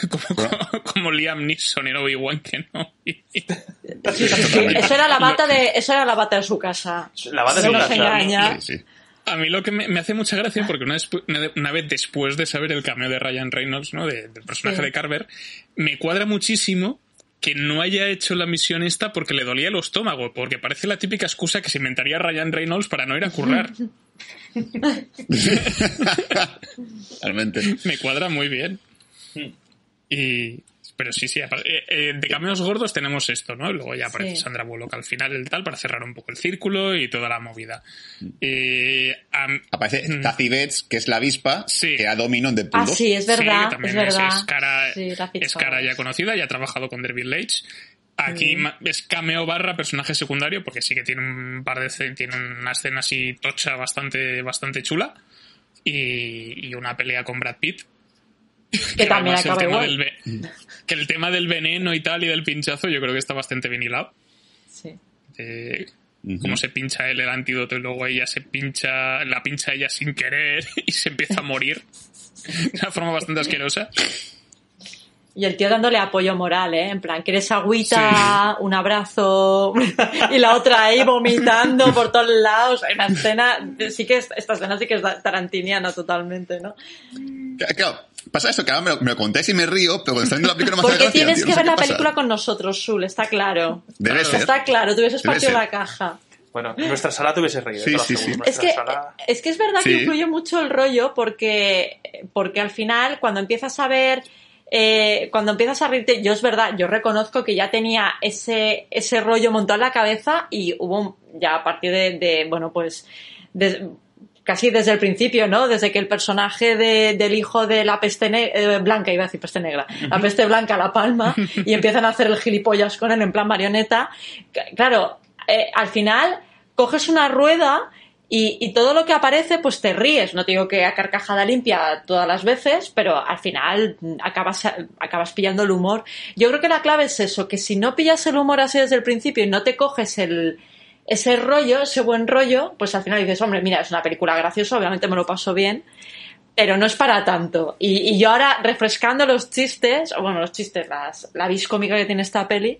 Como, como, como Liam Neeson en Obi-Wan que no. Sí, sí, eso era la bata de, eso era la bata de su casa. La bata de No su casa. engaña. Sí, sí. A mí lo que me, me hace mucha gracia, porque una, una- una vez después de saber el cameo de Ryan Reynolds, ¿no? De- del personaje Sí. de Carver, me cuadra muchísimo que no haya hecho la misión esta porque le dolía el estómago, porque parece la típica excusa que se inventaría Ryan Reynolds para no ir a currar. Realmente. me cuadra muy bien. Y, pero sí, sí, eh, eh, de cameos gordos tenemos esto, ¿no? Luego ya aparece Sí. Sandra Bullock al final, el tal, para cerrar un poco el círculo y toda la movida. Eh, am- Aparece Mm. Kathy Bates, que es la avispa, Sí. que Domino en Deadpool Ah, 2. sí, es verdad, también es verdad. Es, cara, es cara ya conocida, ya ha trabajado con David Leitch. Aquí Mm. es cameo barra personaje secundario, porque sí que tiene un par de tiene una escena así tocha bastante, bastante chula. Y, y una pelea con Brad Pitt. Que también el acaba tema igual. del ve- que el tema del veneno y tal y del pinchazo yo creo que está bastante bien hilado. Sí. Eh. Cómo se pincha él el antídoto y luego ella se pincha, la pincha ella sin querer y se empieza a morir. De una forma bastante asquerosa. Y el tío dándole apoyo moral, ¿eh? En plan, ¿quieres agüita? Un abrazo. y la otra ahí vomitando por todos lados. Una escena, sí que es- esta escena sí que es tarantiniana totalmente, ¿no? Claro, Pasa eso, que ahora me lo, me lo contáis y me río, pero cuando está viendo la película no me hace Porque gracia, tienes tío, que no sé ver la pasa. película con nosotros, Sul, está claro. Debe ser. Está claro, tú hubieses partido la caja. Bueno, en nuestra sala te hubiese reído. Sí, sí, aseguro. sí. Es que, sala- es que es verdad que influye mucho el rollo porque, porque al final cuando empiezas a ver, eh, cuando empiezas a reírte, yo es verdad, yo reconozco que ya tenía ese, ese rollo montado en la cabeza y hubo un- ya a partir de, de, bueno, pues casi desde el principio, ¿no? Desde que el personaje de- del hijo de la peste eh, blanca, iba a decir peste negra, la peste blanca la palma y empiezan a hacer el gilipollas con él en plan marioneta. Claro, eh, al final coges una rueda y, y todo lo que aparece, pues te ríes. No te digo que a carcajada limpia todas las veces, pero al final acabas, acabas pillando el humor. Yo creo que la clave es eso, que si no pillas el humor así desde el principio y no te coges el, ese rollo, ese buen rollo, pues al final dices, hombre, mira, es una película graciosa, obviamente me lo paso bien, pero no es para tanto. Y, yo ahora, refrescando los chistes, o bueno, los chistes, las, la vis cómica que tiene esta peli,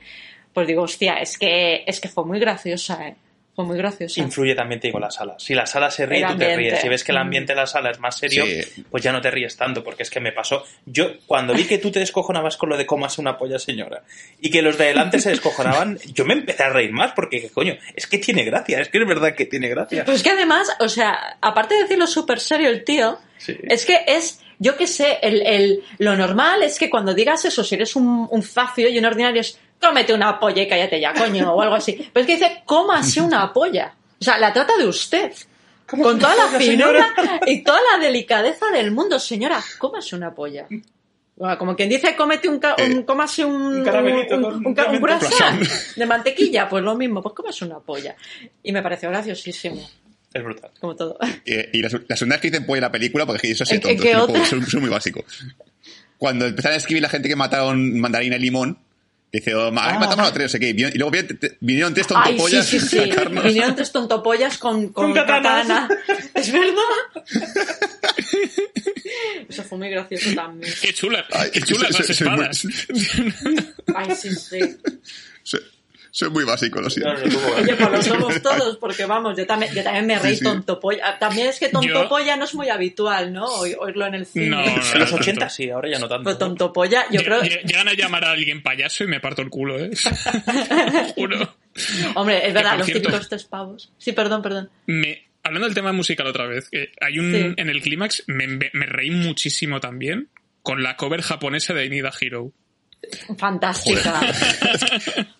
pues digo, hostia, es que, es que fue muy graciosa, ¿eh? Fue muy graciosa. Influye también, te digo, la sala. Si la sala se ríe, El tú te ríes. Si ves que el Mm. ambiente de la sala es más serio, Sí. pues ya no te ríes tanto, porque es que me pasó. Yo, cuando vi que tú te descojonabas con lo de comas una polla, señora, y que los de adelante se descojonaban, yo me empecé a reír más, porque, coño, es que tiene gracia, es que es verdad que tiene gracia. Pues que además, o sea, aparte de decirlo súper serio el tío, Sí. es que es, yo qué sé, el, el- lo normal es que cuando digas eso, si eres un, un zafio y un ordinario, es cómete una polla y cállate ya, coño, o algo así. Pero es que dice, cómase una polla. O sea, la trata de usted. Con toda la finura y toda la delicadeza del mundo, señora, cómase una polla. Bueno, como quien dice, cómete un, ca- un- cómase un, un caramelito un, un un croissant de mantequilla, pues lo mismo, pues cómase una polla. Y me pareció graciosísimo, Es brutal. como todo. Eh, y las, las unidades que dicen polla en la película, porque eso sí, ¿En- en tonto, es muy básico. Cuando empezaron a escribir la gente que mataron mandarina y limón, dice, oh, Ah. matamos a tres, no sé qué, y luego vinieron, tres Ay, sí, tontopollas sí, sí. Vinieron tres tontopollas con, con, Con katana. Es verdad. Eso fue muy gracioso también. Qué chulas, Ay, qué chulas las espadas. Ay, sí, sí. Soy, muy básico, lo siento. No, no, Oye, pues lo somos todos, porque vamos, yo también, yo también me reí Sí, sí. tontopolla. También es que tontopolla no es muy habitual, ¿no? Oí- Oírlo en el cine. No, no, En los no, 80 tanto. sí, ahora ya no tanto. Pero tontopolla, yo Lle- creo... lle- Llegan a llamar a alguien payaso y me parto el culo, ¿eh? Juro. Hombre, es verdad, los cierto- típicos tres pavos. Sí, perdón, perdón. Me, hablando del tema musical otra vez, hay un Sí. en el clímax me, me- reí muchísimo también con la cover japonesa de I Need a Hero. Fantástica.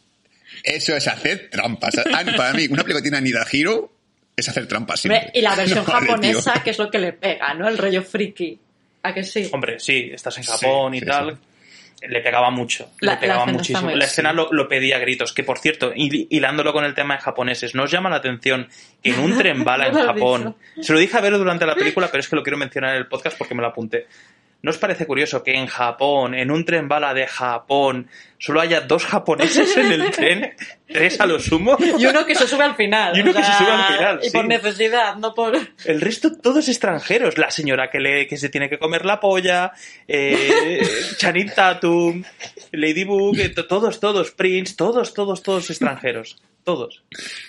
Eso es hacer trampas. Ah, Para mí, una película que tiene a Nida Hero es hacer trampas siempre. Y la versión No vale, tío. japonesa, que es lo que le pega, ¿no? El rollo friki. ¿A que sí? Hombre, sí, estás en Japón y sí, tal. Le pegaba mucho. La- le pegaba la muchísimo. muy La escena lo, lo pedía a gritos. Que por cierto, hil- hilándolo con el tema de japoneses, ¿no os llama la atención que en un tren bala en Japón. Se lo dije a ver durante la película, pero es que lo quiero mencionar en el podcast porque me lo apunté. ¿No os parece curioso que en Japón, en un tren bala de Japón, solo haya dos japoneses en el tren? Tres a lo sumo. Y uno que se sube al final. Y uno o que se sube al final, Y sí. por necesidad, no por... El resto, todos extranjeros. La señora que, le, que se tiene que comer la polla, eh, Channing Tatum, Ladybug, eh, to- todos, todos, Prince, todos, todos, todos extranjeros. Todos.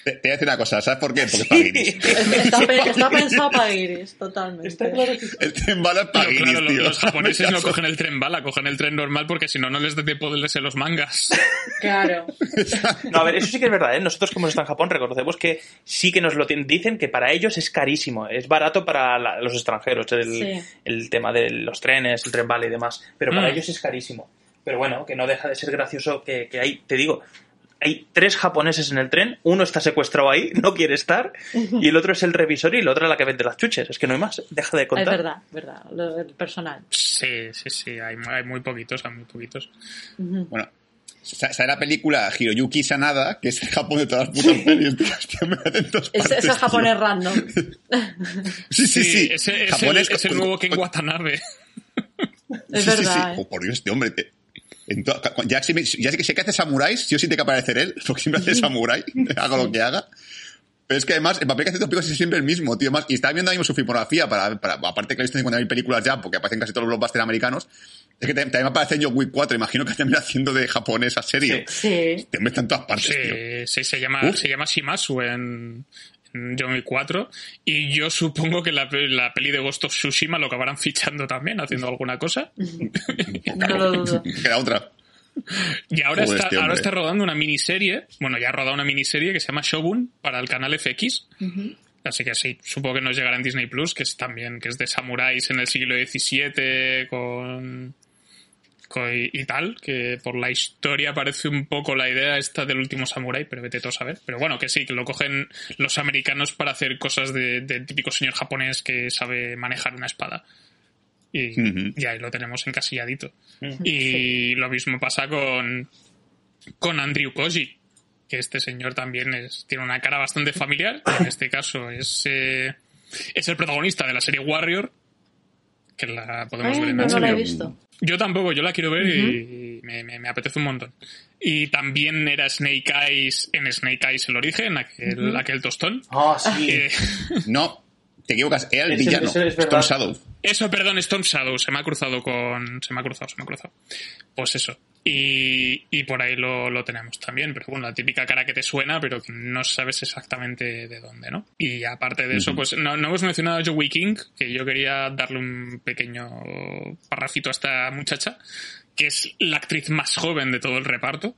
Te, te voy a decir una cosa, ¿sabes por qué? Porque es para guiris. Está, pe- está pensado para Iris, totalmente. Está claro que sí. El tren bala es para Pero guiris, claro, los, tío. los japoneses no cogen el tren bala, cogen el tren normal porque si no, no les da tiempo de leerse los mangas. Claro. No, a ver, eso sí que es verdad, ¿eh? Nosotros que hemos estado en Japón reconocemos que sí que nos lo tienen. Dicen que para ellos es carísimo, es barato para la- los extranjeros, el, Sí. el tema de los trenes, el tren bala y demás. Pero para Mm. ellos es carísimo. Pero bueno, que no deja de ser gracioso que, que hay, te digo, hay tres japoneses en el tren, uno está secuestrado ahí, no quiere estar, y el otro es el revisor y la otra es la que vende las chuches. Es que no hay más, deja de Es contar. verdad, verdad. Lo del personal. Sí, sí, sí, hay, hay muy poquitos, hay muy poquitos. Bueno, sa- sale la película Hiroyuki Sanada, que es el Japón de todas las putas pelis. tío, me hacen Es, es el japonés tío. random. Sí, sí, sí. Ese es, Japonés el, es el nuevo Ken Watanabe. Es Sí, sí, sí. verdad. ¿eh? Oh, por Dios, este hombre. te- ya, si me- ya sé que sé que hace samuráis, sí o sí tiene que aparecer él, porque siempre hace samurái, haga lo que haga. Pero es que además, el papel que hace Topicos es siempre el mismo, tío. Más, y estaba viendo ahora mismo su filmografía, para, para, aparte que he visto cuando hay películas ya, porque aparecen casi todos los blockbusters americanos. Es que también aparece en John Wick 4, imagino que también haciendo de japonesa serio. Sí. Sí. Te meten en todas partes, tío. Sí, sí, se llama, Uf. se llama Shimasu en, John Wick 4. Y yo supongo que la, la peli de Ghost of Tsushima lo acabarán fichando también, haciendo alguna cosa. No lo dudo. Queda otra. Y ahora, Joder, está, este ahora está rodando una miniserie, bueno, ya ha rodado una miniserie que se llama Shogun para el canal FX. Así que sí, supongo que nos llegará en Disney Plus, que es también, que es de samuráis en el siglo XVII con, y tal, que por la historia parece un poco la idea esta del último samurái, pero vete todo a saber. Pero bueno, que sí, que lo cogen los americanos para hacer cosas de, de típico señor japonés que sabe manejar una espada. Y, ahí lo tenemos encasilladito. Y lo mismo pasa con, con Andrew Koji, que este señor también es, tiene una cara bastante familiar. en este caso es, eh, es el protagonista de la serie Warrior, que la podemos Ay, ver en no, no la he visto. Yo tampoco, yo la quiero ver y me, me- me apetece un montón. Y también era Snake Eyes en Snake Eyes el origen, aquel, aquel tostón. Ah, sí. Eh, No, te equivocas. Era el villano. es Storm. Shadow. Eso, perdón, Storm Shadow, se me ha cruzado con... Se me ha cruzado, se me ha cruzado. Pues eso. Y, y por ahí lo, lo tenemos también, pero bueno, la típica cara que te suena, pero que no sabes exactamente de dónde, ¿no? Y aparte de eso, pues no, no hemos mencionado a Joey King, que yo quería darle un pequeño parrafito a esta muchacha, que es la actriz más joven de todo el reparto.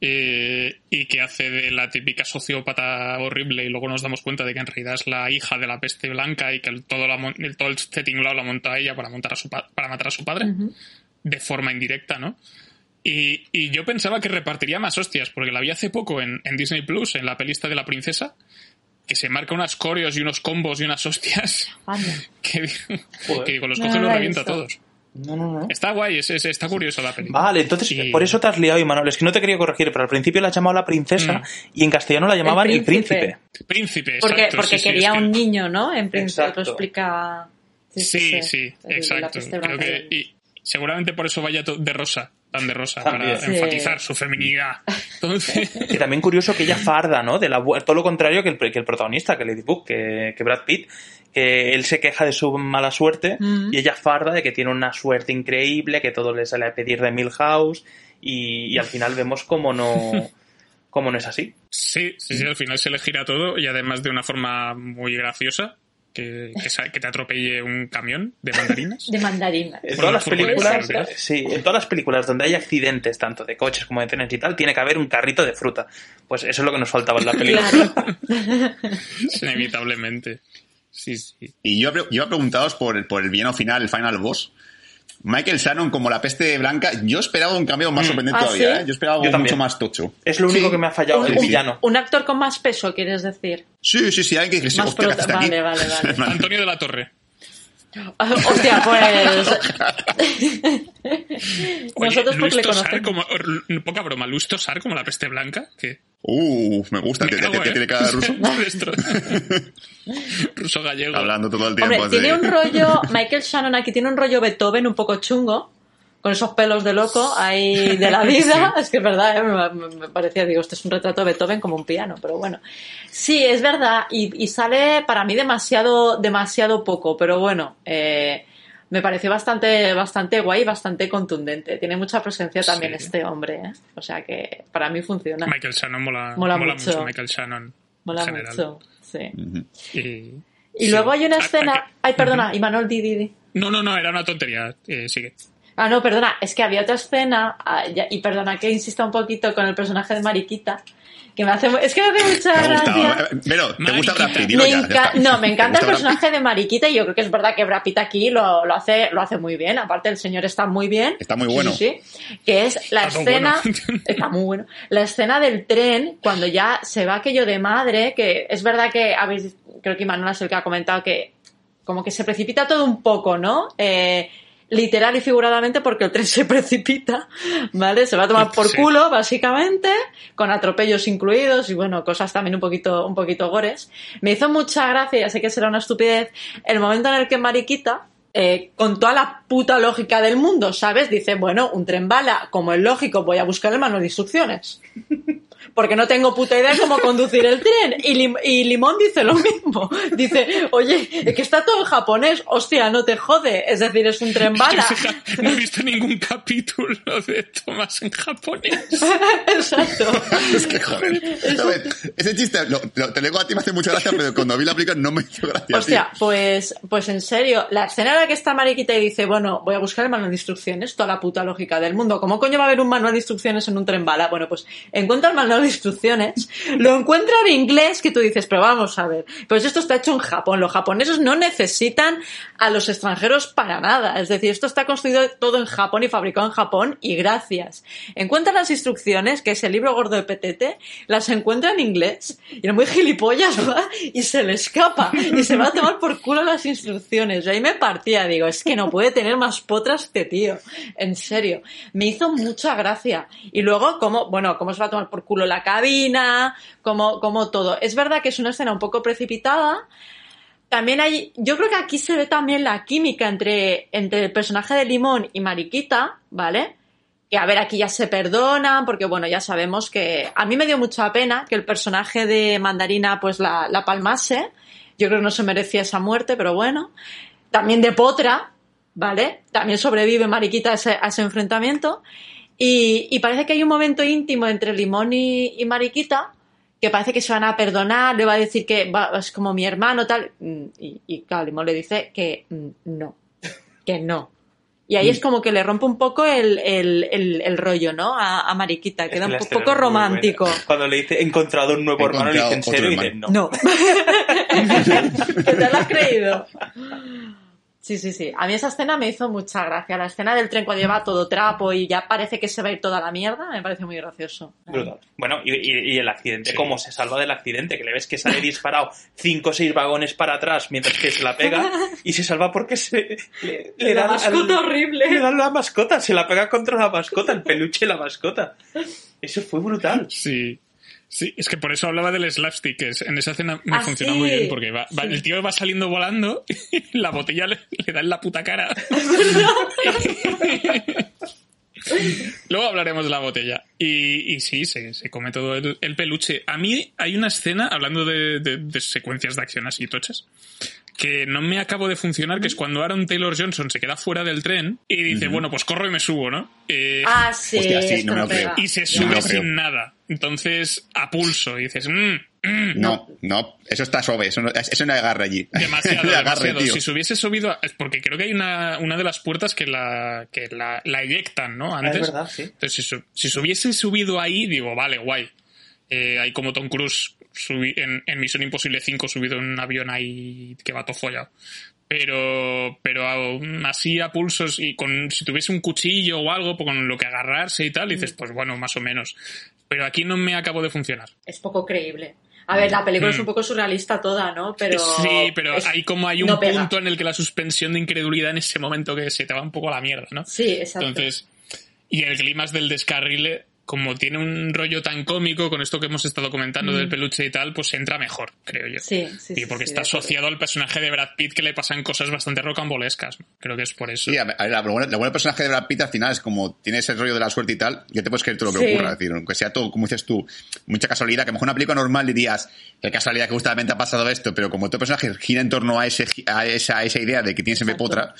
eh, y que hace de la típica sociópata horrible y luego nos damos cuenta de que en realidad es la hija de la peste blanca y que el- todo, la el, todo el setting lo ha montado ella para, montar a su pa- para matar a su padre de forma indirecta, ¿no? Y, y yo pensaba que repartiría más hostias, porque la vi hace poco en, en Disney Plus, en la pelista de la princesa, que se marca unas coreos y unos combos y unas hostias que, que digo, los No, coge y los revienta a todos. No, no, no. Está guay, es, es- está curiosa la película. Vale, entonces Y- por eso te has liado, Imanol. Es que no te quería corregir, pero al principio la has llamado la princesa Mm. y en castellano la llamaban el príncipe. príncipe. Príncipe, Porque, exacto, porque sí, sí, quería que- un niño, ¿no? En principio Exacto. lo explica. Sí, sí, exacto. Creo que, y seguramente por eso vaya de rosa, tan de rosa, También. para Sí. enfatizar su feminidad. Entonces, Que también curioso que ella farda, ¿no? De la, todo lo contrario que el, que el protagonista, que Lady Book, que, que Brad Pitt, que él se queja de su mala suerte Mm. y ella farda de que tiene una suerte increíble, que todo le sale a pedir de Milhouse y, y al final vemos cómo no, cómo no es así. sí, sí, sí, al final se le gira todo y además de una forma muy graciosa, que, que, te atropelle un camión de mandarinas. De mandarina. En todas las películas, sí, en todas las películas donde hay accidentes, tanto de coches como de trenes y tal, tiene que haber un carrito de fruta. Pues eso es lo que nos faltaba en la película. Claro. Inevitablemente. Sí, sí. Y yo, yo iba a preguntaros por el, por el villano final, el final boss. Michael Shannon como la peste blanca, yo esperaba un cambio más sorprendente ¿Ah, todavía, sí? ¿eh? Yo esperaba algo Yo mucho más tocho. Es lo único Sí. que me ha fallado Un- el villano. Un actor con más peso, quieres decir. Sí, sí, sí, alguien que dijese, Más hostia, ¿qué prota- haces aquí? vale, vale, vale. Antonio de la Torre. Hostia, pues. Oye, Nosotros porque le conocemos. como, poca broma, Luis Tosar como la peste blanca, que Uh, me gusta, que, tiene cara de ruso. Nuestro- ruso gallego. Hablando todo el tiempo. Hombre, así. tiene un rollo. Michael Shannon aquí tiene un rollo Beethoven un poco chungo. Con esos pelos de loco ahí de la vida. Es que es verdad, ¿eh? me parecía, digo, este es un retrato de Beethoven como un piano, pero bueno. Sí, es verdad. Y, y sale para mí demasiado, demasiado poco, pero bueno. eh, me pareció bastante, bastante guay y bastante contundente. Tiene mucha presencia también Sí. este hombre, ¿eh? O sea que para mí funciona. Michael Shannon mola, Mola mola mucho. mucho. Michael Shannon. Mola en general. mucho. Sí. Ujú. Y, Y sí. luego hay una Ah, escena. ah, que- Ay, perdona, Imanol, di, di, di. No, no, no, era una tontería. Eh, sigue. Ah, no, perdona, es que había otra escena, ah, y perdona que insista un poquito con el personaje de Mariquita, que me hace, es que me hace mucha Me gusta. gracia. eh, Pero, ¿te gusta Brad Pitt? Me ya, ya no, me ¿Te encanta el personaje de Mariquita y yo creo que es verdad que Brad Pitt aquí lo, lo hace, lo hace muy bien. Aparte, el señor está muy bien. Está muy bueno. Sí, sí. Que es la Está muy escena. bueno. Está muy bueno. La escena del tren, cuando ya se va aquello de madre, que es verdad que habéis, creo que Manuel es el que ha comentado que como que se precipita todo un poco, ¿no? Eh, literal y figuradamente porque el tren se precipita, ¿vale? Se va a tomar por Sí. culo, básicamente, con atropellos incluidos y bueno, cosas también un poquito, un poquito gores. Me hizo mucha gracia, ya sé que será una estupidez, el momento en el que Mariquita, eh, con toda la puta lógica del mundo, ¿sabes? Dice, bueno, un tren bala, como es lógico, voy a buscar el manual de instrucciones. porque no tengo puta idea de cómo conducir el tren. Y, Lim- y Limón dice lo mismo. Dice, oye, es que está todo en japonés, hostia, no te jode. Es decir, es un tren bala. No he visto ningún capítulo de Tomás en japonés. Exacto. Es que joder. A ver, ese chiste, lo- lo- te lo digo a ti, me hace mucha gracia, pero cuando vi la película no me hizo gracia. Hostia, tío. pues, pues en serio, la escena en la que está Mariquita y dice, bueno, voy a buscar el manual de instrucciones, toda la puta lógica del mundo. ¿Cómo coño va a haber un manual de instrucciones en un tren bala? Bueno, pues encuentra el manual de instrucciones, lo encuentra en inglés, que tú dices, pero vamos a ver, pues esto está hecho en Japón. Los japoneses no necesitan a los extranjeros para nada. Es decir, esto está construido todo en Japón y fabricado en Japón y gracias. Encuentra las instrucciones, que es el libro gordo de Petete, las encuentra en inglés y el muy gilipollas va y se le escapa y se va a tomar por culo las instrucciones. Y ahí me partía, digo, es que no puede tener más potras este tío. En serio. Me hizo mucha gracia. Y luego, cómo, bueno, cómo se va a tomar por culo la cabina, como, como todo. Es verdad que es una escena un poco precipitada, también hay, yo creo que aquí se ve también la química entre, entre el personaje de Limón y Mariquita, ¿vale? Que a ver, aquí ya se perdonan, porque bueno, ya sabemos que a mí me dio mucha pena que el personaje de Mandarina pues la, la palmase. Yo creo que no se merecía esa muerte, pero bueno. También de Potra, ¿vale? También sobrevive Mariquita a ese, a ese enfrentamiento. Y, y parece que hay un momento íntimo entre Limón y, y Mariquita que parece que se van a perdonar, le va a decir que va- es como mi hermano, tal. Y, y claro, Limón le dice que mm, no, que no. Y ahí es como que le rompe un poco el, el, el, el rollo, ¿no? A, a Mariquita, queda un poco buena. romántico. Cuando le dice, he encontrado un nuevo He hermano, le dice, ¿en encontrado serio? Y dice, no. No. ¿Que te lo has creído? Sí, sí, sí. A mí esa escena me hizo mucha gracia. La escena del tren cuando lleva todo trapo y ya parece que se va a ir toda la mierda, me parece muy gracioso. Brutal. Bueno, y, y- y el accidente, Sí. cómo se salva del accidente, que le ves que sale disparado cinco o seis vagones para atrás mientras que se la pega y se salva porque se le, le La da mascota horrible. Le da la mascota, se la pega contra la mascota, el peluche de la mascota. Eso fue brutal. Sí. Sí, es que por eso hablaba del slapstick, que es- en esa escena me Ah, muy bien, porque va- el tío va saliendo volando y la botella le, le da en la puta cara. Luego hablaremos de la botella. Y, y sí, se, se come todo el, el peluche. A mí hay una escena, hablando de, de- de secuencias de acción así tochas, que no me acabo de funcionar, que es cuando Aaron Taylor Johnson se queda fuera del tren y dice, bueno, pues corro y me subo, ¿no? Eh, Ah, sí. Hostia, sí, esto no me lo pega. creo. y se No sube sin nada. Entonces, a pulso, y dices, mmm, mmm, No, no, eso está suave, eso no, eso no agarra allí. demasiado, No demasiado. tío. Si se hubiese subido, es porque creo que hay una, una de las puertas que la, que la, la eyectan, ¿no? Ah, Antes. es verdad, sí. Entonces, si se hubiese subido ahí, digo, vale, guay. Eh, hay como Tom Cruise en, en Misión Imposible 5 subido en un avión ahí que va todo follado. Pero, pero aún así a pulsos y con, si tuviese un cuchillo o algo pues con lo que agarrarse y tal, dices, Mm. pues bueno, más o menos. Pero aquí no me acabo de funcionar. Es poco creíble. A ver, la película es Mm. un poco surrealista toda, ¿no? Pero. sí, pero es- hay como hay un no punto en el que la suspensión de incredulidad en ese momento que se te va un poco a la mierda, ¿no? Sí, exacto. Entonces, y el clima del descarrile, como tiene un rollo tan cómico con esto que hemos estado comentando del peluche y tal, pues entra mejor, creo yo. Mm. Sí, sí, y sí, porque sí, está asociado al personaje de Brad Pitt que le pasan cosas bastante rocambolescas. Creo que es por eso. Sí, a ver, a ver, lo bueno, lo bueno del personaje de Brad Pitt al final es como tiene ese rollo de la suerte y tal, ya te puedes creer todo lo que Sí. ocurra. Es decir, aunque sea todo, como dices tú, mucha casualidad, que a lo mejor una película normal dirías, qué casualidad que justamente ha pasado esto, pero como tu personaje gira en torno a, ese, a, esa, a esa idea de que tienes siempre potra,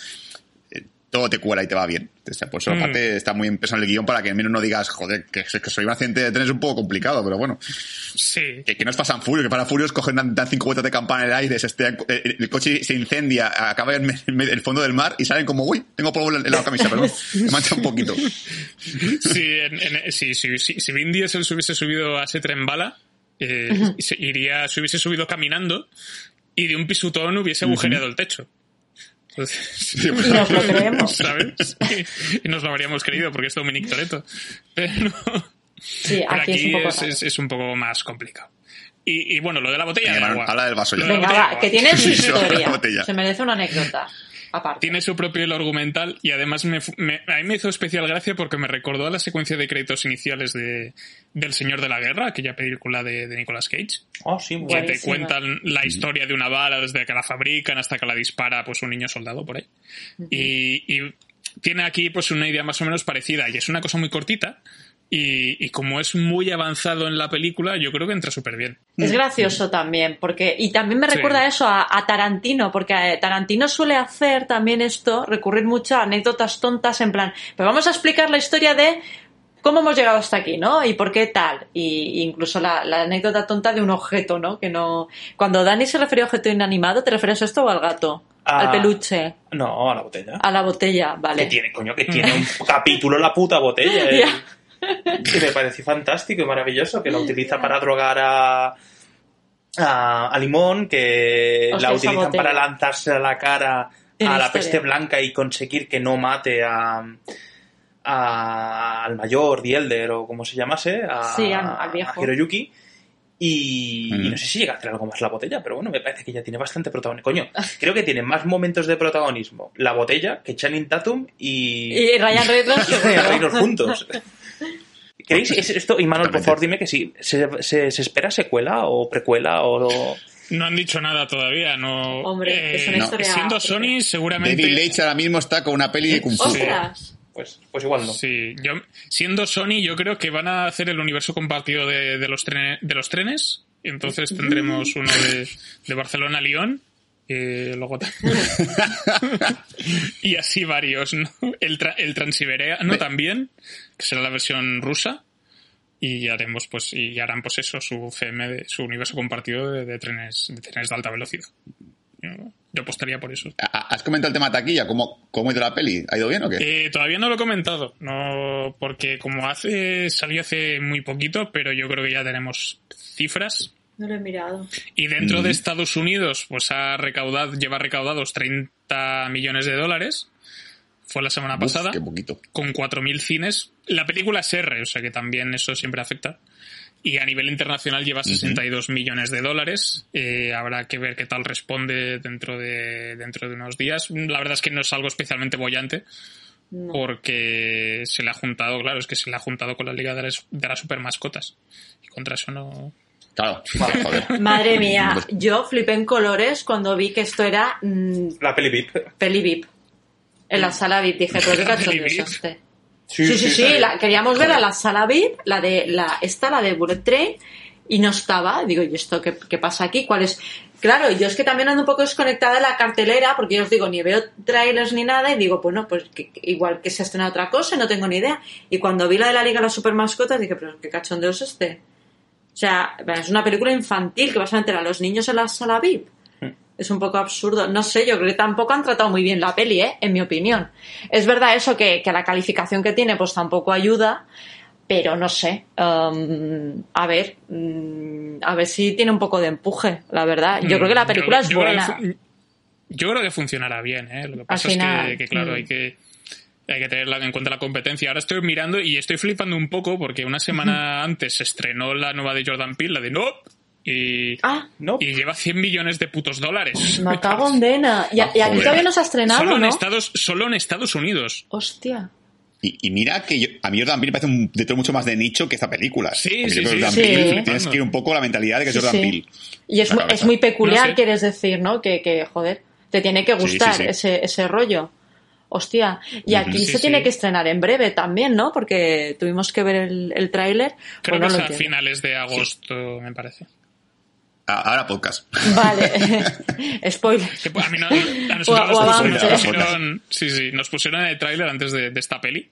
todo te cuela y te va bien. Entonces, por eso Mm. aparte está muy empezado en el guion para que al menos no digas, joder, que, que soy un accidente de tren es un poco complicado, pero bueno. Sí. Que, que no es pasan furios, que para furios cogen, dan, dan cinco vueltas de campana en el aire, se estea- el, el coche se incendia, acaba en, en el fondo del mar y salen como, uy, tengo polvo en la camisa, perdón, me mancha un poquito. Sí, en- en- sí, sí, sí, si Vin Diesel se hubiese subido a ese tren bala, eh, se iría, se hubiese subido caminando y de un pisotón hubiese agujereado el techo. Entonces, Y nos lo creemos. ¿sabes? Y, y nos lo habríamos creído porque es Dominic Toretto. Pero, Sí, pero aquí, aquí, es un poco es, es- es un poco más complicado. Y, y bueno, lo de la botella Venga, de agua. habla del vaso ya. Venga, va, que tiene su historia. botella. Se merece una anécdota. Aparte. Tiene su propio hilo argumental y además me, a mí me hizo especial gracia porque me recordó a la secuencia de créditos iniciales de del Señor de la Guerra, aquella película de, de Nicolas Cage, Oh, sí, muy que te cuentan la historia de una bala desde que la fabrican hasta que la dispara pues un niño soldado por ahí. y, y tiene aquí pues una idea más o menos parecida y es una cosa muy cortita, Y, y como es muy avanzado en la película, yo creo que entra súper bien. Es gracioso también, porque. Y también me Sí. recuerda eso a, a Tarantino, porque eh, Tarantino suele hacer también esto, recurrir mucho a anécdotas tontas en plan. Pero vamos a explicar la historia de cómo hemos llegado hasta aquí, ¿no? Y por qué tal. Y y incluso la, la anécdota tonta de un objeto, ¿no? Que no. Cuando Dani se refería a objeto inanimado, ¿te refieres a esto o al gato? Al peluche. No, a la botella. A la botella, Que vale. tiene, coño, que tiene un capítulo la puta botella. eh. Que me pareció fantástico y maravilloso, que la utiliza para drogar a, a, a Limón, que Hostia, la utilizan para lanzarse a la cara a la peste blanca y conseguir que no mate a, a- al mayor Dielder o como se llamase, a, Sí, al- al viejo. a Hiroyuki. Y, Mm. y no sé si llega a hacer algo más la botella, pero bueno, me parece que ya tiene bastante protagonismo. Coño, creo que tiene más momentos de protagonismo la botella que Channing Tatum y, Y Ryan Reynolds. y Ryan Reynolds juntos. ¿Creéis es esto? Y Manuel, por favor, dime que sí. ¿Se, se, se espera secuela o precuela o...? No han dicho nada todavía, no. Hombre, es una no. historia. Siendo Sony, seguramente. David Leitch ahora mismo está con una peli de Kung Fu. ¡Ostras! Pues, pues igual no. Sí, yo, siendo Sony, yo creo que van a hacer el universo compartido de, de los, trene- de los trenes. Entonces tendremos uno de, de Barcelona a Lyon. eh, luego y así varios, ¿no? El, tra- el Transiberiano Ve- también, que será la versión rusa. Y haremos, pues, y harán, pues eso, su FM, de- su universo compartido de, de trenes, de trenes de alta velocidad. Yo, apostaría por eso. ¿Has comentado el tema taquilla? ¿Cómo, cómo ha ido la peli? ¿Ha ido bien o qué? Eh, todavía no lo he comentado, no, porque como hace salió hace muy poquito, pero yo creo que ya tenemos cifras. No lo he mirado. Y dentro de Estados Unidos, pues ha recaudado, lleva recaudados 30 millones de dólares. Fue la semana Uf, pasada, qué poquito. con 4.000 cines. La película es R, o sea que también eso siempre afecta. Y a nivel internacional lleva 62 millones de dólares. Eh, habrá que ver qué tal responde dentro de, dentro de unos días. La verdad es que no es algo especialmente bollante No. porque se le ha juntado, claro, es que se le ha juntado con la Liga de las, de las Super Mascotas. Y contra eso no. Claro, joder. Madre mía, yo flipé en colores cuando vi que esto era mm, La peli VIP. peli VIP. En la sala VIP dije, pero qué cachondeo es este. Sí, sí, sí, la- queríamos ver a la sala VIP, la de la esta, la de Bullet Train, y no estaba. Digo, ¿y esto qué, qué pasa aquí? ¿Cuál es? Claro, yo es que también ando un poco desconectada de la cartelera, porque yo os digo, ni veo trailers ni nada, y digo, bueno, pues que- que igual que se ha estrenado otra cosa, no tengo ni idea. Y cuando vi la de la Liga de las Super Mascotas, dije, pero qué cachondeo es este. O sea, es una película infantil que vas a meter a los niños en la sala VIP. Es un poco absurdo. No sé, yo creo que tampoco han tratado muy bien la peli, ¿eh? en mi opinión. Es verdad eso que, que la calificación que tiene pues tampoco ayuda, pero no sé. um, a ver, mm, a ver si tiene un poco de empuje, la verdad. Yo creo que la película es Mm, Yo- yo creo buena. yo creo que funcionará bien, ¿eh? Lo que pasa final, es que, que, claro, mm. hay que hay que tener en cuenta la competencia. Ahora estoy mirando y estoy flipando un poco porque una semana antes se estrenó la nueva de Jordan Peele, la de Nope, y, Ah, No. y lleva 100 millones de putos dólares. me cago en Dena. Y, y aquí todavía no se ha estrenado, Solo en, ¿no? Estados, solo en Estados Unidos. Hostia. Y, y mira que yo- a mí Jordan Peele me parece un director mucho más de nicho que esta película. Sí, sí, sí, Jordan sí. Peele Sí. tienes que ir un poco a la mentalidad de que es Sí, Jordan sí. Peele. Y es, es muy peculiar, No sé. quieres decir, ¿no? Que, que, joder, te tiene que Sí, sí, gustar sí. Ese, ese rollo. Hostia. Y aquí Sí, se sí. tiene que estrenar en breve también, ¿no? Porque tuvimos que ver el, el tráiler. Creo Pues no que es a finales de agosto, me parece. Ah, Ahora podcast. Vale. Spoiler. Pues, a mí no, a nosotros O- o nos, pusieron, sí, sí, nos pusieron en el tráiler antes de, de esta peli.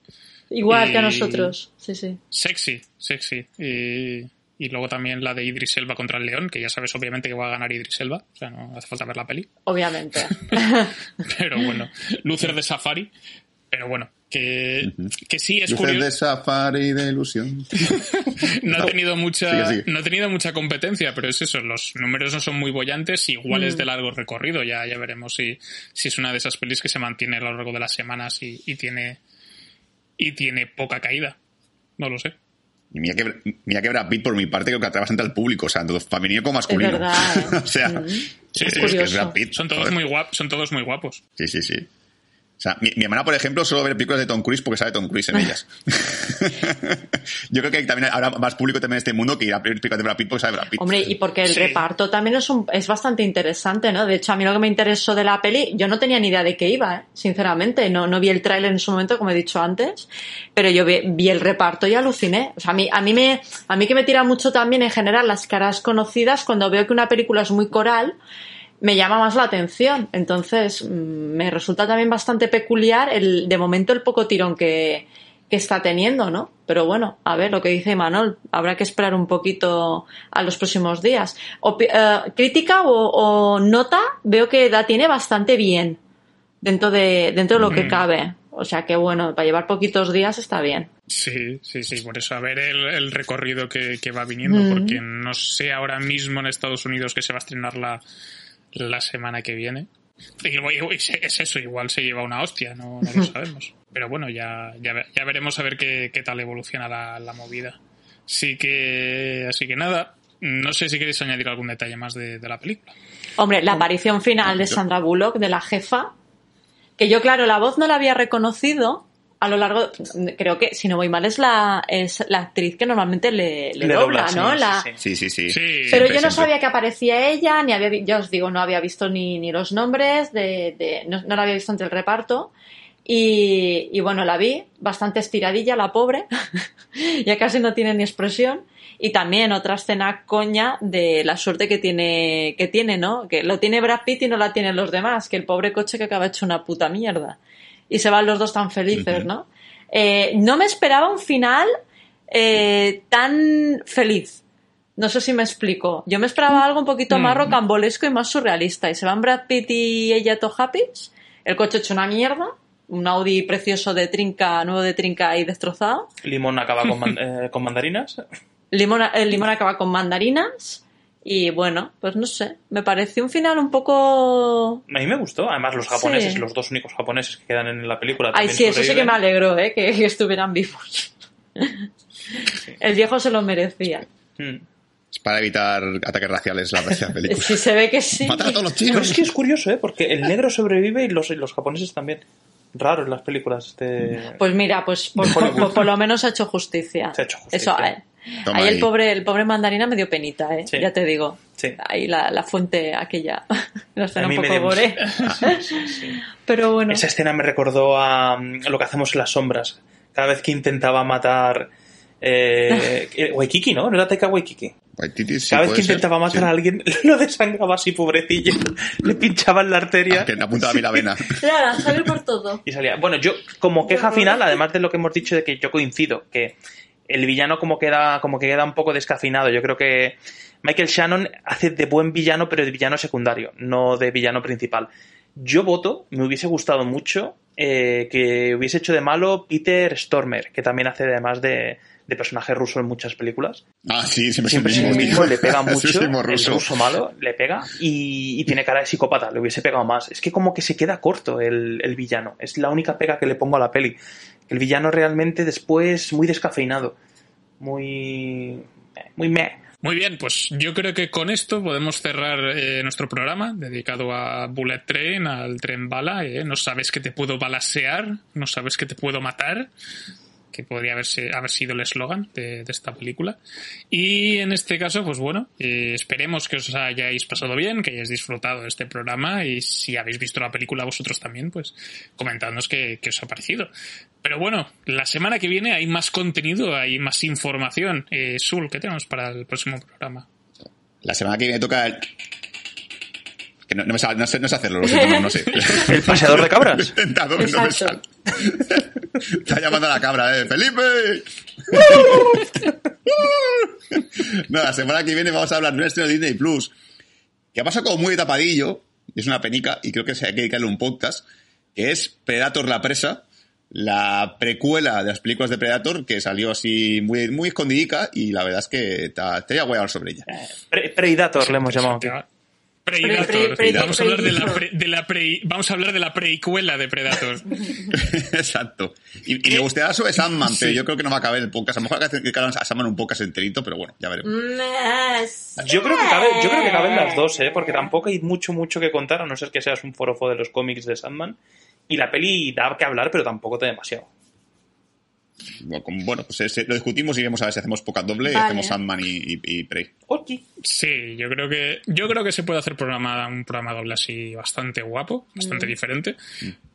Igual que a nosotros. Sí, sí. Sexy, sexy. Y, y luego también la de Idris Elba contra el León, que ya sabes obviamente que va a ganar Idris Elba. O sea, no hace falta ver la peli. Obviamente. Pero bueno, luces de Safari. Pero bueno, que, que sí es Luces de curioso. safari de ilusión. No ha tenido mucha, Sigue, sigue. no ha tenido mucha competencia, pero es eso, los números no son muy bollantes, igual es de largo recorrido, ya, ya veremos si, si es una de esas pelis que se mantiene a lo largo de las semanas y, y tiene y tiene poca caída. No lo sé. Y mira que, mira que Brad Pitt, por mi parte, creo que atrae bastante al público, o sea, tanto femenino como masculino. verdad, ¿eh? o sea, Mm. sí, Es sí, es que es curioso. Brad Pitt. Son todos joder. muy guapos, son todos muy guapos. Sí, sí, sí. O sea, mi, mi hermana, por ejemplo, solo ve películas de Tom Cruise porque sabe Tom Cruise en ellas. Yo creo que también habrá más público también en este mundo que irá a ver películas de Brad Pitt porque sabe Brad Pitt. Hombre, y porque el Sí. reparto también es, un, es bastante interesante, ¿no? De hecho, a mí lo que me interesó de la peli, yo no tenía ni idea de qué iba, ¿eh? sinceramente. No, no vi el tráiler en su momento, como he dicho antes, pero yo vi, vi el reparto y aluciné. O sea, a mí, a, mí me, a mí que me tira mucho también en general las caras conocidas, cuando veo que una película es muy coral, me llama más la atención. Entonces, mm, me resulta también bastante peculiar el, de momento el poco tirón que, que está teniendo, ¿no? Pero bueno, a ver lo que dice Manol, habrá que esperar un poquito a los próximos días. Opi- eh, crítica o, o nota, veo que la tiene bastante bien dentro de, dentro de lo que Mm. cabe. O sea que bueno, para llevar poquitos días está bien. Sí, sí, sí, por eso a ver el, el recorrido que, que va viniendo, Mm. porque no sé ahora mismo en Estados Unidos que se va a estrenar la, la semana que viene. Es eso, igual se lleva una hostia, no, no lo sabemos. Pero bueno, ya, ya, ya veremos a ver qué, qué tal evoluciona la, la movida. Así que, así que nada, no sé si queréis añadir algún detalle más de, de la película. Hombre, la aparición final de Sandra Bullock, de la jefa, que yo, claro, la voz no la había reconocido a lo largo, creo que, si no voy mal, es la, es la actriz que normalmente le, le Le dobla, dobla, ¿no? sí, la, sí, sí. Sí, sí, sí. Sí. Pero Siempre, yo no siempre. sabía que aparecía ella, ni había, ya os digo, no había visto ni, ni los nombres, de, de- no, no la había visto entre el reparto. Y, y bueno, la vi, bastante estiradilla, la pobre, ya casi no tiene ni expresión. Y también otra escena coña de la suerte que tiene, que tiene, ¿no? Que lo tiene Brad Pitt y no la tienen los demás, que el pobre coche que acaba hecho una puta mierda. Y se van los dos tan felices. ¿no? Eh, no me esperaba un final eh, tan feliz. No sé si me explico. Yo me esperaba algo un poquito más rocambolesco y más surrealista. Y se van Brad Pitt y ella to happy. El coche hecho una mierda. Un Audi precioso de trinca, nuevo de trinca y destrozado. Limón acaba con, man- eh, con mandarinas. Limón, el limón acaba con mandarinas. Y bueno, pues no sé. Me pareció un final un poco. A mí me gustó. Además, los japoneses, Sí. los dos únicos japoneses que quedan en la película. Ay, también sí, eso sí que me alegró, ¿eh? Que, que estuvieran vivos. El viejo se lo merecía. Mm. Es para evitar ataques raciales la la película. Sí, se ve que sí. Matar a todos los Pero chinos. es que es curioso, ¿eh? Porque el negro sobrevive y los, y los japoneses también. Raro en las películas de... Pues mira, pues por lo menos ha hecho justicia. Se ha hecho justicia. Eso, eh, Toma ahí el pobre, el pobre mandarina me dio penita, eh. Sí. Ya te digo. Sí. Ahí la, la fuente aquella. La escena A un poco dio gore. Sí, sí. Pero bueno. Esa escena me recordó a mm, lo que hacemos en las sombras. Cada vez que intentaba matar... Eh, eh, Waikiki, ¿no? ¿No era Taika Waikiki? Waititi, sí, Cada vez que ser, intentaba matar sí. a alguien, lo desangraba así, pobrecillo. Le pinchaban la arteria. Ah, que me apuntaba a mí la vena. Claro, sale por todo. Y salía. Bueno, yo, como queja final, además de lo que hemos dicho de que yo coincido, que el villano como queda, como que queda un poco descafinado. Yo creo que Michael Shannon hace de buen villano, pero de villano secundario, no de villano principal. Yo voto, me hubiese gustado mucho eh, que hubiese hecho de malo Peter Stormer, que también hace además de, de personaje ruso en muchas películas. Ah, sí, siempre, Siempre es es el mismo, le pega Es mucho. El ruso. ruso malo le pega y, y tiene cara de psicópata, le hubiese pegado más. Es que como que se queda corto el, el villano. Es la única pega que le pongo a la peli. El villano realmente después muy descafeinado. Muy. Muy meh. Muy bien, pues yo creo que con esto podemos cerrar eh, nuestro programa dedicado a Bullet Train, al tren bala. eh. No sabes que te puedo balasear, no sabes que te puedo matar, que podría haber, si- haber sido el eslogan de, de esta película. Y en este caso, pues bueno, eh, esperemos que os hayáis pasado bien, que hayáis disfrutado de este programa y si habéis visto la película vosotros también, pues comentadnos qué, qué os ha parecido. Pero bueno, la semana que viene hay más contenido, hay más información. Eh, Sul, ¿qué tenemos para el próximo programa? La semana que viene toca el... Que no, no me sale- no sé, no sé hacerlo, lo siento, no, no sé. El paseador de cabras. intentado, no me sale. Está llamando a la cabra, ¿eh? ¡Felipe! no, la semana que viene vamos a hablar de un estreno de Disney Plus que ha pasado como muy tapadillo, es una penica, y creo que se hay que dedicarle un podcast, que es Predator la presa, la precuela de las películas de Predator, que salió así muy, muy escondidica, y la verdad es que te, te voy a hablar sobre ella. Pre- Predator le hemos llamado. aquí. Predator. Pre- pre- vamos a hablar de la, pre- de la pre- vamos a hablar de la precuela de Predator. Exacto. Y, y me gustaría sobre Sandman, pero yo creo que no va a caber el podcast. A lo mejor hay que a Sandman un podcast enterito, pero bueno, ya veremos. Yo creo que cabe, yo creo que caben las dos, ¿eh? Porque tampoco hay mucho, mucho que contar, a no ser que seas un forofo de los cómics de Sandman. Y la peli da que hablar, pero tampoco te demasiado. Bueno, pues ese- lo discutimos y vemos a ver si hacemos poca doble y Vale. hacemos Sandman y, y, y Prey. Ok. Sí, yo creo que yo creo que se puede hacer programa, un programa doble así bastante guapo, bastante diferente.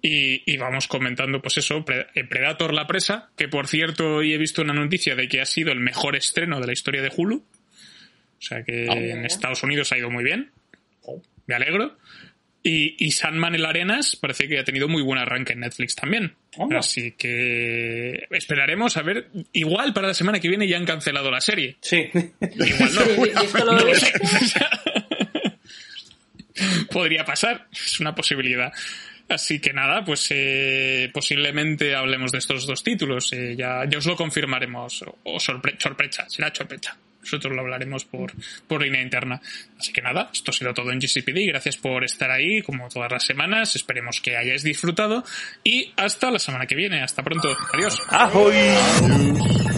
Y, y vamos comentando, pues eso, eh, Predator la presa, que por cierto hoy he visto una noticia de que ha sido el mejor estreno de la historia de Hulu. O sea que Ah. en Estados Unidos ha ido muy bien. Me alegro. Y, y Sandman en Arenas parece que ha tenido muy buen arranque en Netflix también. Así que esperaremos a ver. Igual para la semana que viene ya han cancelado la serie. Sí. Igual no. Sí, sí, esto lo- No lo sé. Podría pasar, es una posibilidad. Así que nada, pues eh, posiblemente hablemos de estos dos títulos. eh, ya, ya os lo confirmaremos. O sorpre- sorpresa, será sorpresa. Nosotros lo hablaremos por, por línea interna. Así que nada, esto ha sido todo en GCPD. Gracias por estar ahí, como todas las semanas. Esperemos que hayáis disfrutado. Y hasta la semana que viene. Hasta pronto. Adiós. ¡Ahoy!